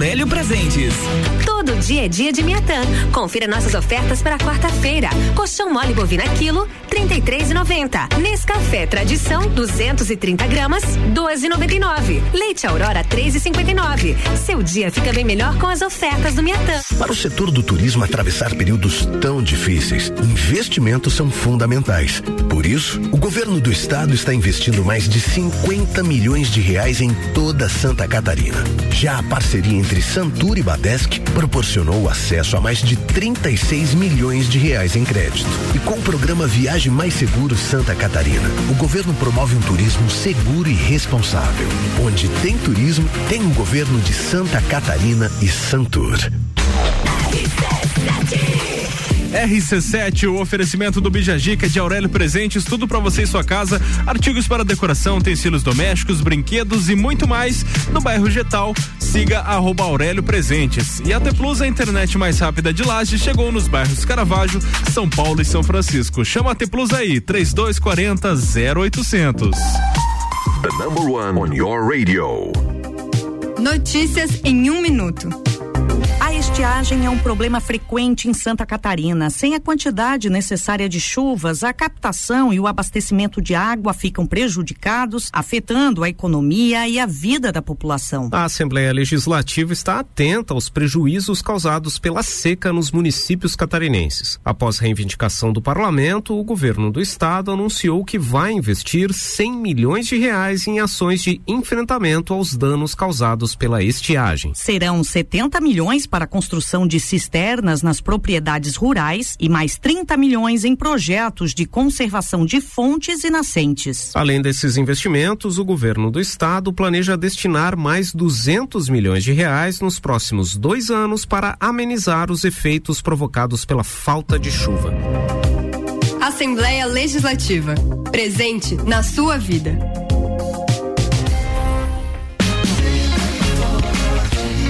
Aurélio Presentes. Todo dia é dia de Miatã. Confira nossas ofertas para quarta-feira. Colchão mole bovina quilo, 33,90. Nescafé Tradição, 230 gramas, 12,99. Leite Aurora, 3,59. Seu dia fica bem melhor com as ofertas do Miatã. Para o setor do turismo atravessar períodos tão difíceis, investimentos são fundamentais. Por isso, o governo do estado está investindo mais de 50 milhões de reais em toda Santa Catarina. Já a parceria entre Santur e Badesc proporcionou acesso a mais de 36 milhões de reais em crédito. E com o programa Viagem Mais Seguro Santa Catarina, o governo promove um turismo seguro e responsável. Onde tem turismo, tem o governo de Santa Catarina e Santur. RC7, o oferecimento do Bijagica de Aurélio Presentes, tudo pra você e sua casa, artigos para decoração, utensílios domésticos, brinquedos e muito mais no bairro Getal. Siga arroba Aurélio Presentes. E a T Plus, a internet mais rápida de Laje, chegou nos bairros Caravaggio, São Paulo e São Francisco. Chama a T Plus aí, 3240 0800. The number one on your radio. Notícias em um minuto. A estiagem é um problema frequente em Santa Catarina. Sem a quantidade necessária de chuvas, a captação e o abastecimento de água ficam prejudicados, afetando a economia e a vida da população. A Assembleia Legislativa está atenta aos prejuízos causados pela seca nos municípios catarinenses. Após reivindicação do parlamento, o governo do estado anunciou que vai investir 100 milhões de reais em ações de enfrentamento aos danos causados pela estiagem. Serão 70 milhões para construção de cisternas nas propriedades rurais e mais 30 milhões em projetos de conservação de fontes e nascentes. Além desses investimentos, o governo do estado planeja destinar mais 200 milhões de reais nos próximos dois anos para amenizar os efeitos provocados pela falta de chuva. Assembleia Legislativa. Presente na sua vida.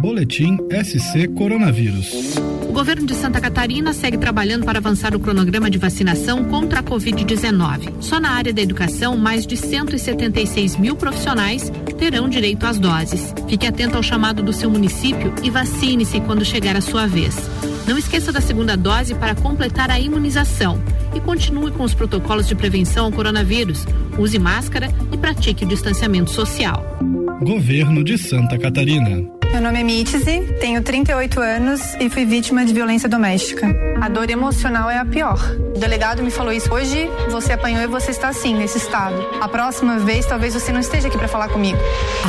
Boletim SC Coronavírus. O governo de Santa Catarina segue trabalhando para avançar o cronograma de vacinação contra a Covid-19. Só na área da educação, mais de 176 mil profissionais terão direito às doses. Fique atento ao chamado do seu município e vacine-se quando chegar a sua vez. Não esqueça da segunda dose para completar a imunização e continue com os protocolos de prevenção ao coronavírus. Use máscara e pratique o distanciamento social. Governo de Santa Catarina. Meu nome é Mitzi, tenho 38 anos e fui vítima de violência doméstica. A dor emocional é a pior. O delegado me falou isso hoje, você apanhou e você está assim, nesse estado. A próxima vez, talvez você não esteja aqui para falar comigo.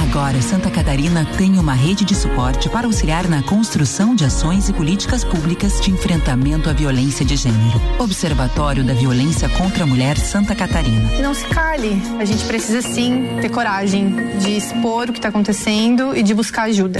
Agora, Santa Catarina tem uma rede de suporte para auxiliar na construção de ações e políticas públicas de enfrentamento à violência de gênero. Observatório da Violência contra a Mulher Santa Catarina. Não se cale. A gente precisa sim ter coragem de expor o que está acontecendo e de buscar ajuda.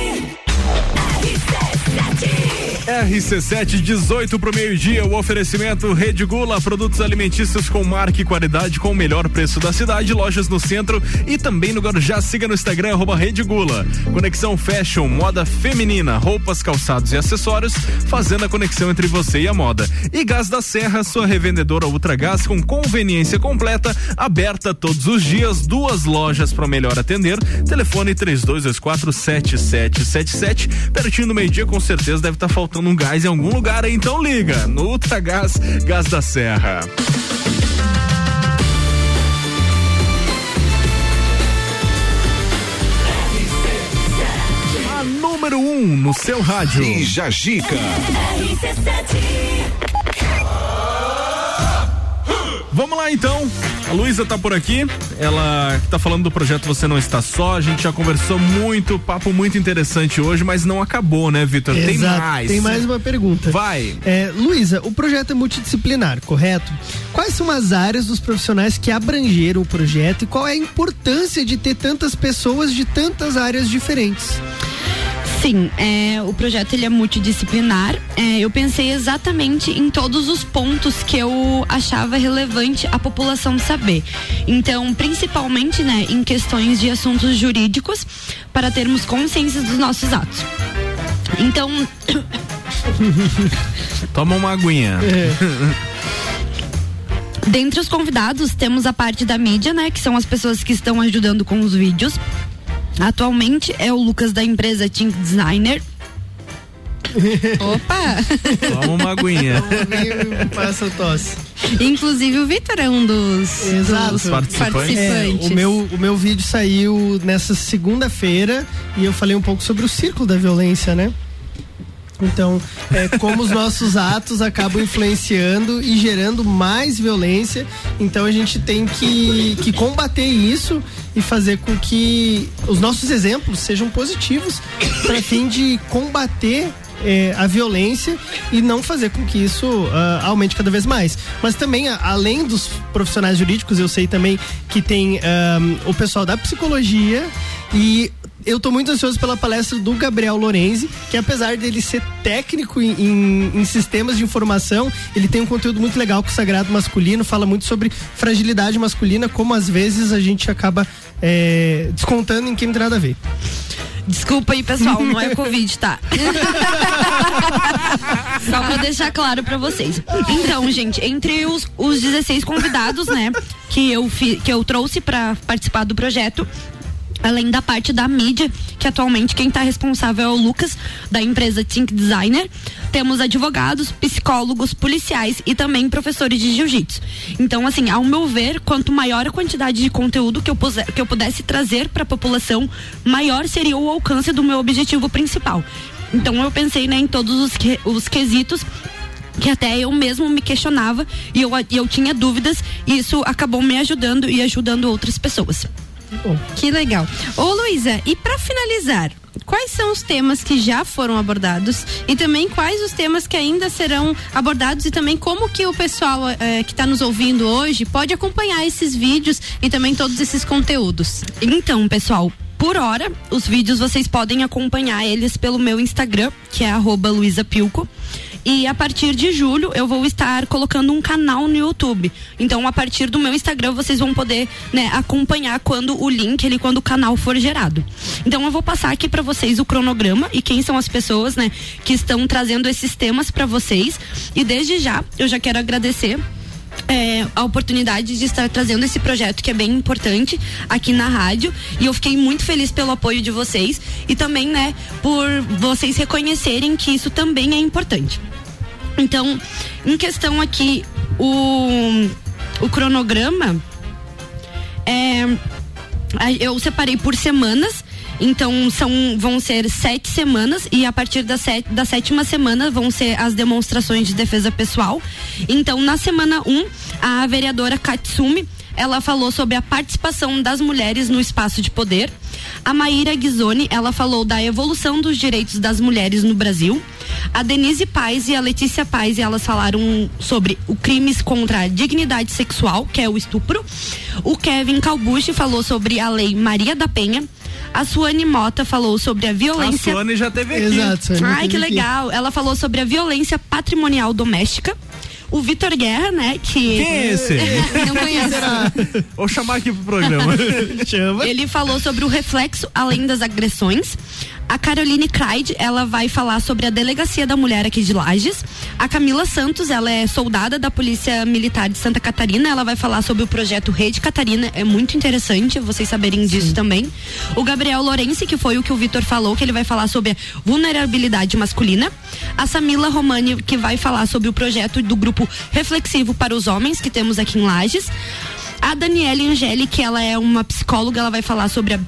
18 pro meio-dia, o oferecimento Rede Gula, produtos alimentícios com marca e qualidade com o melhor preço da cidade, lojas no centro e também no Guarujá. Siga no Instagram, arroba Rede Gula. Conexão Fashion, moda feminina, roupas, calçados e acessórios, fazendo a conexão entre você e a moda. E Gás da Serra, sua revendedora Ultragás com conveniência completa, aberta todos os dias, duas lojas para melhor atender. Telefone 3224 7777, pertinho do meio-dia, com certeza deve estar faltando um gás em algum lugar aí, então liga no Ultragás Gás da Serra. A número 1 um no seu rádio. Bija Gica. Vamos lá então. A Luísa tá por aqui. Ela tá falando do projeto Você Não Está Só. A gente já conversou muito, papo muito interessante hoje, mas não acabou, né, Vitor? Tem mais. Tem mais uma pergunta. Vai. É, Luísa, o projeto é multidisciplinar, correto? Quais são as áreas dos profissionais que abrangeram o projeto e qual é a importância de ter tantas pessoas de tantas áreas diferentes? Sim, é, o projeto ele é multidisciplinar. É, eu pensei exatamente em todos os pontos que eu achava relevante a população saber. Então, principalmente, né, em questões de assuntos jurídicos, para termos consciência dos nossos atos. Então, (laughs) Toma uma aguinha. Dentre os convidados, temos a parte da mídia, né? Que são as pessoas que estão ajudando com os vídeos. Atualmente é o Lucas da empresa Team Designer. (laughs) Opa! Toma uma aguinha. Passa tosse. Inclusive o Vitor é um dos, Exato. dos participantes. É, o, meu, o meu vídeo saiu nessa segunda-feira e eu falei um pouco sobre o círculo da violência, né? Então, é, como os nossos atos acabam influenciando e gerando mais violência, então a gente tem que, que combater isso e fazer com que os nossos exemplos sejam positivos para fim de combater é, a violência e não fazer com que isso ah, aumente cada vez mais. Mas também, além dos profissionais jurídicos, eu sei também que tem ahm, o pessoal da psicologia e eu tô muito ansioso pela palestra do Gabriel Lorenzi, que apesar dele ser técnico em, em- em sistemas de informação, ele tem um conteúdo muito legal com o sagrado masculino, fala muito sobre fragilidade masculina, como às vezes a gente acaba é, descontando em quem não tem nada a ver. Desculpa aí, pessoal, não é (laughs) Covid, tá? (laughs) Só pra deixar claro pra vocês. Então, gente, entre os, os 16 convidados, né, que eu, fi, que eu trouxe pra participar do projeto, além da parte da mídia, que atualmente quem está responsável é o Lucas, da empresa Think Designer. Temos advogados, psicólogos, policiais e também professores de jiu-jitsu. Então, assim, ao meu ver, quanto maior a quantidade de conteúdo que eu, puse, que eu pudesse trazer para a população, maior seria o alcance do meu objetivo principal. Então, eu pensei né, em todos os, que, os quesitos que até eu mesmo me questionava e eu, eu tinha dúvidas e isso acabou me ajudando e ajudando outras pessoas. Que legal. Ô Luísa, e para finalizar, quais são os temas que já foram abordados e também quais os temas que ainda serão abordados e também como que o pessoal eh, que está nos ouvindo hoje pode acompanhar esses vídeos e também todos esses conteúdos? Então, pessoal, por hora, os vídeos vocês podem acompanhar eles pelo meu Instagram, que é arroba luisapilco. E a partir de julho eu vou estar colocando um canal no YouTube. Então, a partir do meu Instagram, vocês vão poder né, acompanhar quando o link, ele, quando o canal for gerado. Então, eu vou passar aqui para vocês o cronograma e quem são as pessoas né, que estão trazendo esses temas para vocês. E desde já, eu já quero agradecer é, a oportunidade de estar trazendo esse projeto que é bem importante aqui na rádio e eu fiquei muito feliz pelo apoio de vocês e também, né, por vocês reconhecerem que isso também é importante. Então, em questão aqui, o, o cronograma, é, eu separei por semanas. Então são, vão ser sete semanas e a partir da, set, da sétima semana vão ser as demonstrações de defesa pessoal. Então na semana 1, um, a vereadora Katsumi ela falou sobre a participação das mulheres no espaço de poder. A Maíra Ghisoni, ela falou da evolução dos direitos das mulheres no Brasil. A Denise Paz e a Letícia Paz, elas falaram sobre o crimes contra a dignidade sexual, que é o estupro. O Kevin Calbucci falou sobre a lei Maria da Penha. A Suane Mota falou sobre a violência. A Suane já teve aqui. Exato, Suane Ai, que teve aqui. legal. Ela falou sobre a violência patrimonial doméstica. O Vitor Guerra, né? Que. Quem é esse? (laughs) Não conheço. (laughs) Vou chamar aqui pro programa. (laughs) Chama. Ele falou sobre o reflexo além das agressões. A Caroline Clyde, ela vai falar sobre a delegacia da mulher aqui de Lages. A Camila Santos, ela é soldada da Polícia Militar de Santa Catarina. Ela vai falar sobre o projeto Rede Catarina. É muito interessante vocês saberem disso também. O Gabriel Lourenço, que foi o que o Vitor falou, que ele vai falar sobre a vulnerabilidade masculina. A Samila Romani, que vai falar sobre o projeto do grupo reflexivo para os homens que temos aqui em Lages. A Daniela Angeli, que ela é uma psicóloga, ela vai falar sobre a,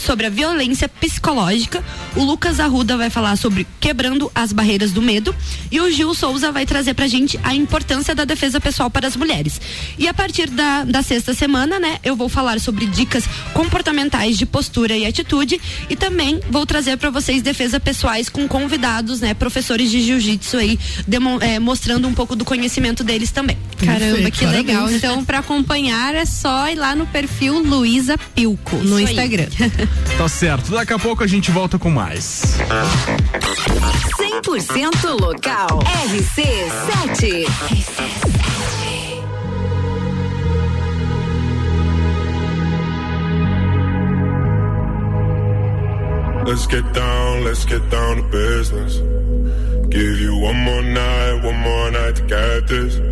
sobre a violência psicológica. O Lucas Arruda vai falar sobre quebrando as barreiras do medo. E o Gil Souza vai trazer pra gente a importância da defesa pessoal para as mulheres. E a partir da, da sexta semana, né, eu vou falar sobre dicas comportamentais de postura e atitude. E também vou trazer para vocês defesa pessoais com convidados, né, professores de jiu-jitsu aí, demo, é, mostrando um pouco do conhecimento deles também. Caramba, Perfeito, que legal. parabéns. Então, para acompanhar é só ir lá no perfil Luísa Pilco no aí. Instagram. (laughs) tá certo. Daqui a pouco a gente volta com mais. 100% local. RC7. Let's get down, let's get down to business. Give you one more night, one more night to get this.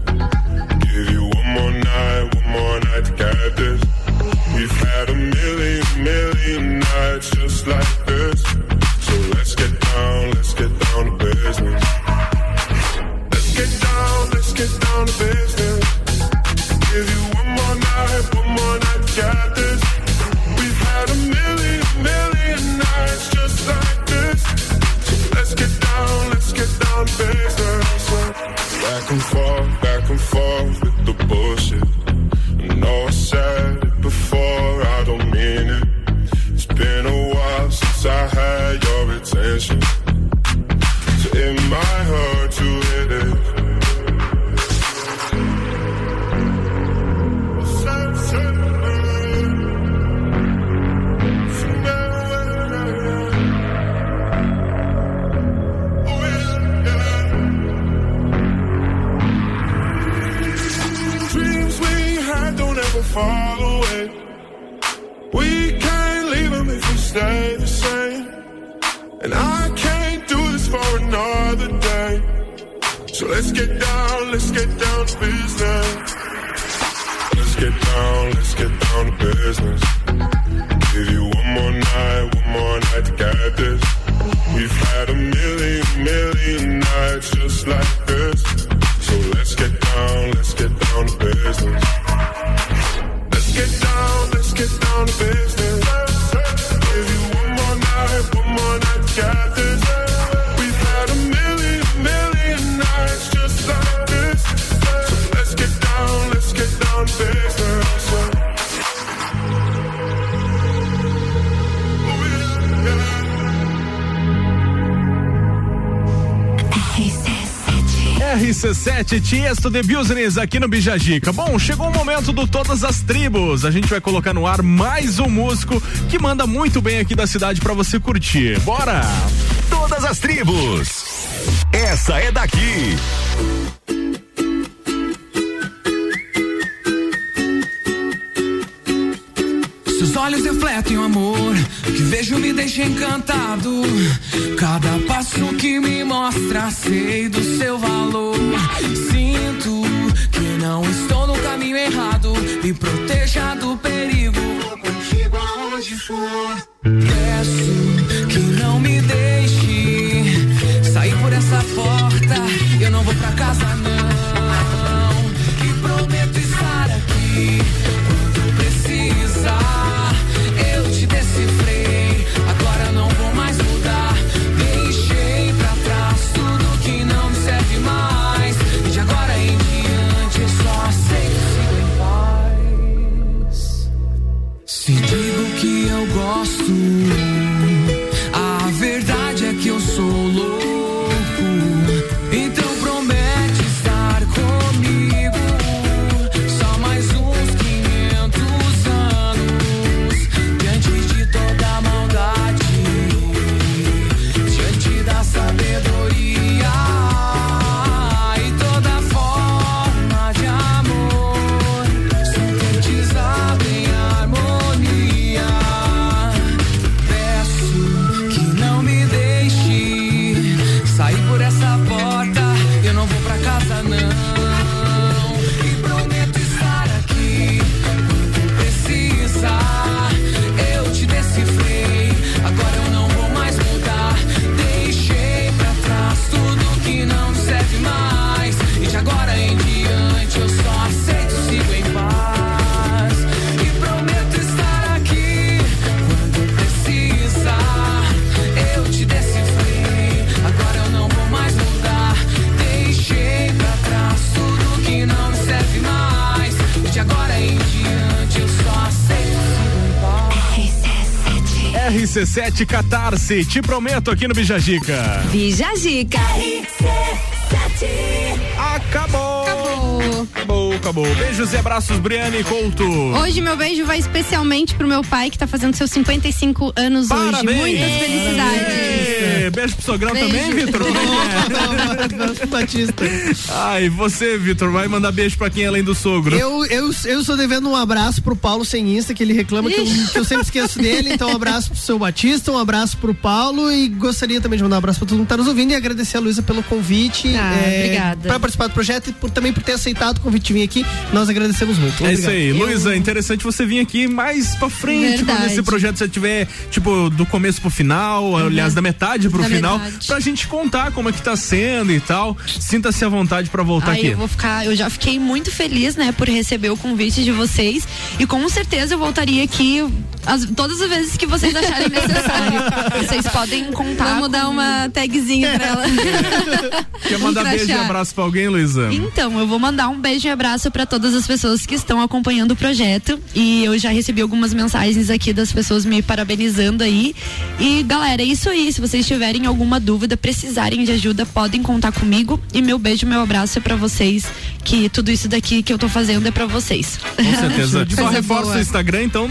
man. Tiesto de Business aqui no Bijagica. Bom, chegou o momento do Todas as Tribos. A gente vai colocar no ar mais um músico que manda muito bem aqui da cidade pra você curtir. Bora! Todas as tribos. Essa é daqui. Seus olhos refletem o amor que vejo me deixa encantado. Cada passo que me mostra, sei do seu valor. Sinto que não estou no caminho errado. Me proteja do perigo. RC7 Catarse, te prometo aqui no Bijagica. Bijagica. Acabou! Acabou. Acabou, acabou. Beijos e abraços, Briane Couto. Hoje meu beijo vai especialmente pro meu pai que tá fazendo seus 55 anos Parabéns. hoje. Muitas felicidades. Ê, Beijo pro sogrão Beijo. também, Vitor? Batista. Ai, você, Vitor, vai mandar beijo pra quem além do sogro? Eu, eu, eu estou devendo um abraço pro Paulo sem Insta, que ele reclama que eu, que eu sempre esqueço dele. Então, um abraço pro seu Batista, um abraço pro Paulo e gostaria também de mandar um abraço pra todo mundo que tá nos ouvindo e agradecer a Luísa pelo convite. Ah, obrigada. Pra participar do projeto e por, também por ter aceitado o convite de vir aqui. Nós agradecemos muito. É isso aí, Obrigado. Luísa, interessante você vir aqui mais pra frente, Verdade. quando esse projeto você tiver, tipo, do começo pro final, aliás, da metade pro Da final, metade. pra gente contar como é que tá sendo e tal. Sinta-se à vontade pra voltar Ai, aqui. eu vou ficar, eu já fiquei muito feliz, né, por receber o convite de vocês e com certeza eu voltaria aqui as- todas as vezes que vocês acharem (laughs) necessário. vocês podem contar. Vamos dar uma tagzinha pra ela. (laughs) Quer mandar Um beijo e abraço pra alguém, Luísa? Então, eu vou mandar um beijo e abraço para todas as pessoas que estão acompanhando o projeto. E eu já recebi algumas mensagens aqui das pessoas me parabenizando aí. E galera, é isso aí. Se vocês tiverem alguma dúvida, precisarem de ajuda, podem contar comigo. E meu beijo, meu abraço é para vocês. Que tudo isso daqui que eu tô fazendo é para vocês. Com certeza. Só (laughs) Coisa reforça o Instagram, então.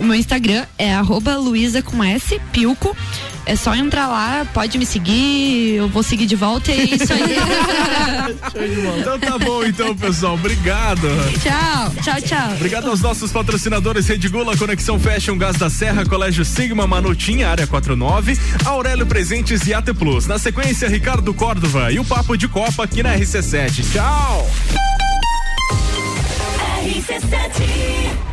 O meu Instagram é arroba Luísa com S, Pilco. É só entrar lá, pode me seguir, eu vou seguir de volta e é isso aí. (laughs) então tá bom, então, pessoal. Obrigado. Tchau, tchau, tchau. Obrigado aos nossos patrocinadores Rede Gula, Conexão Fashion, Gás da Serra, Colégio Sigma, Manutinha, Área 49, Aurélio Presentes e AT Plus. Na sequência, Ricardo Córdova e o Papo de Copa aqui na RC7. Tchau. RC7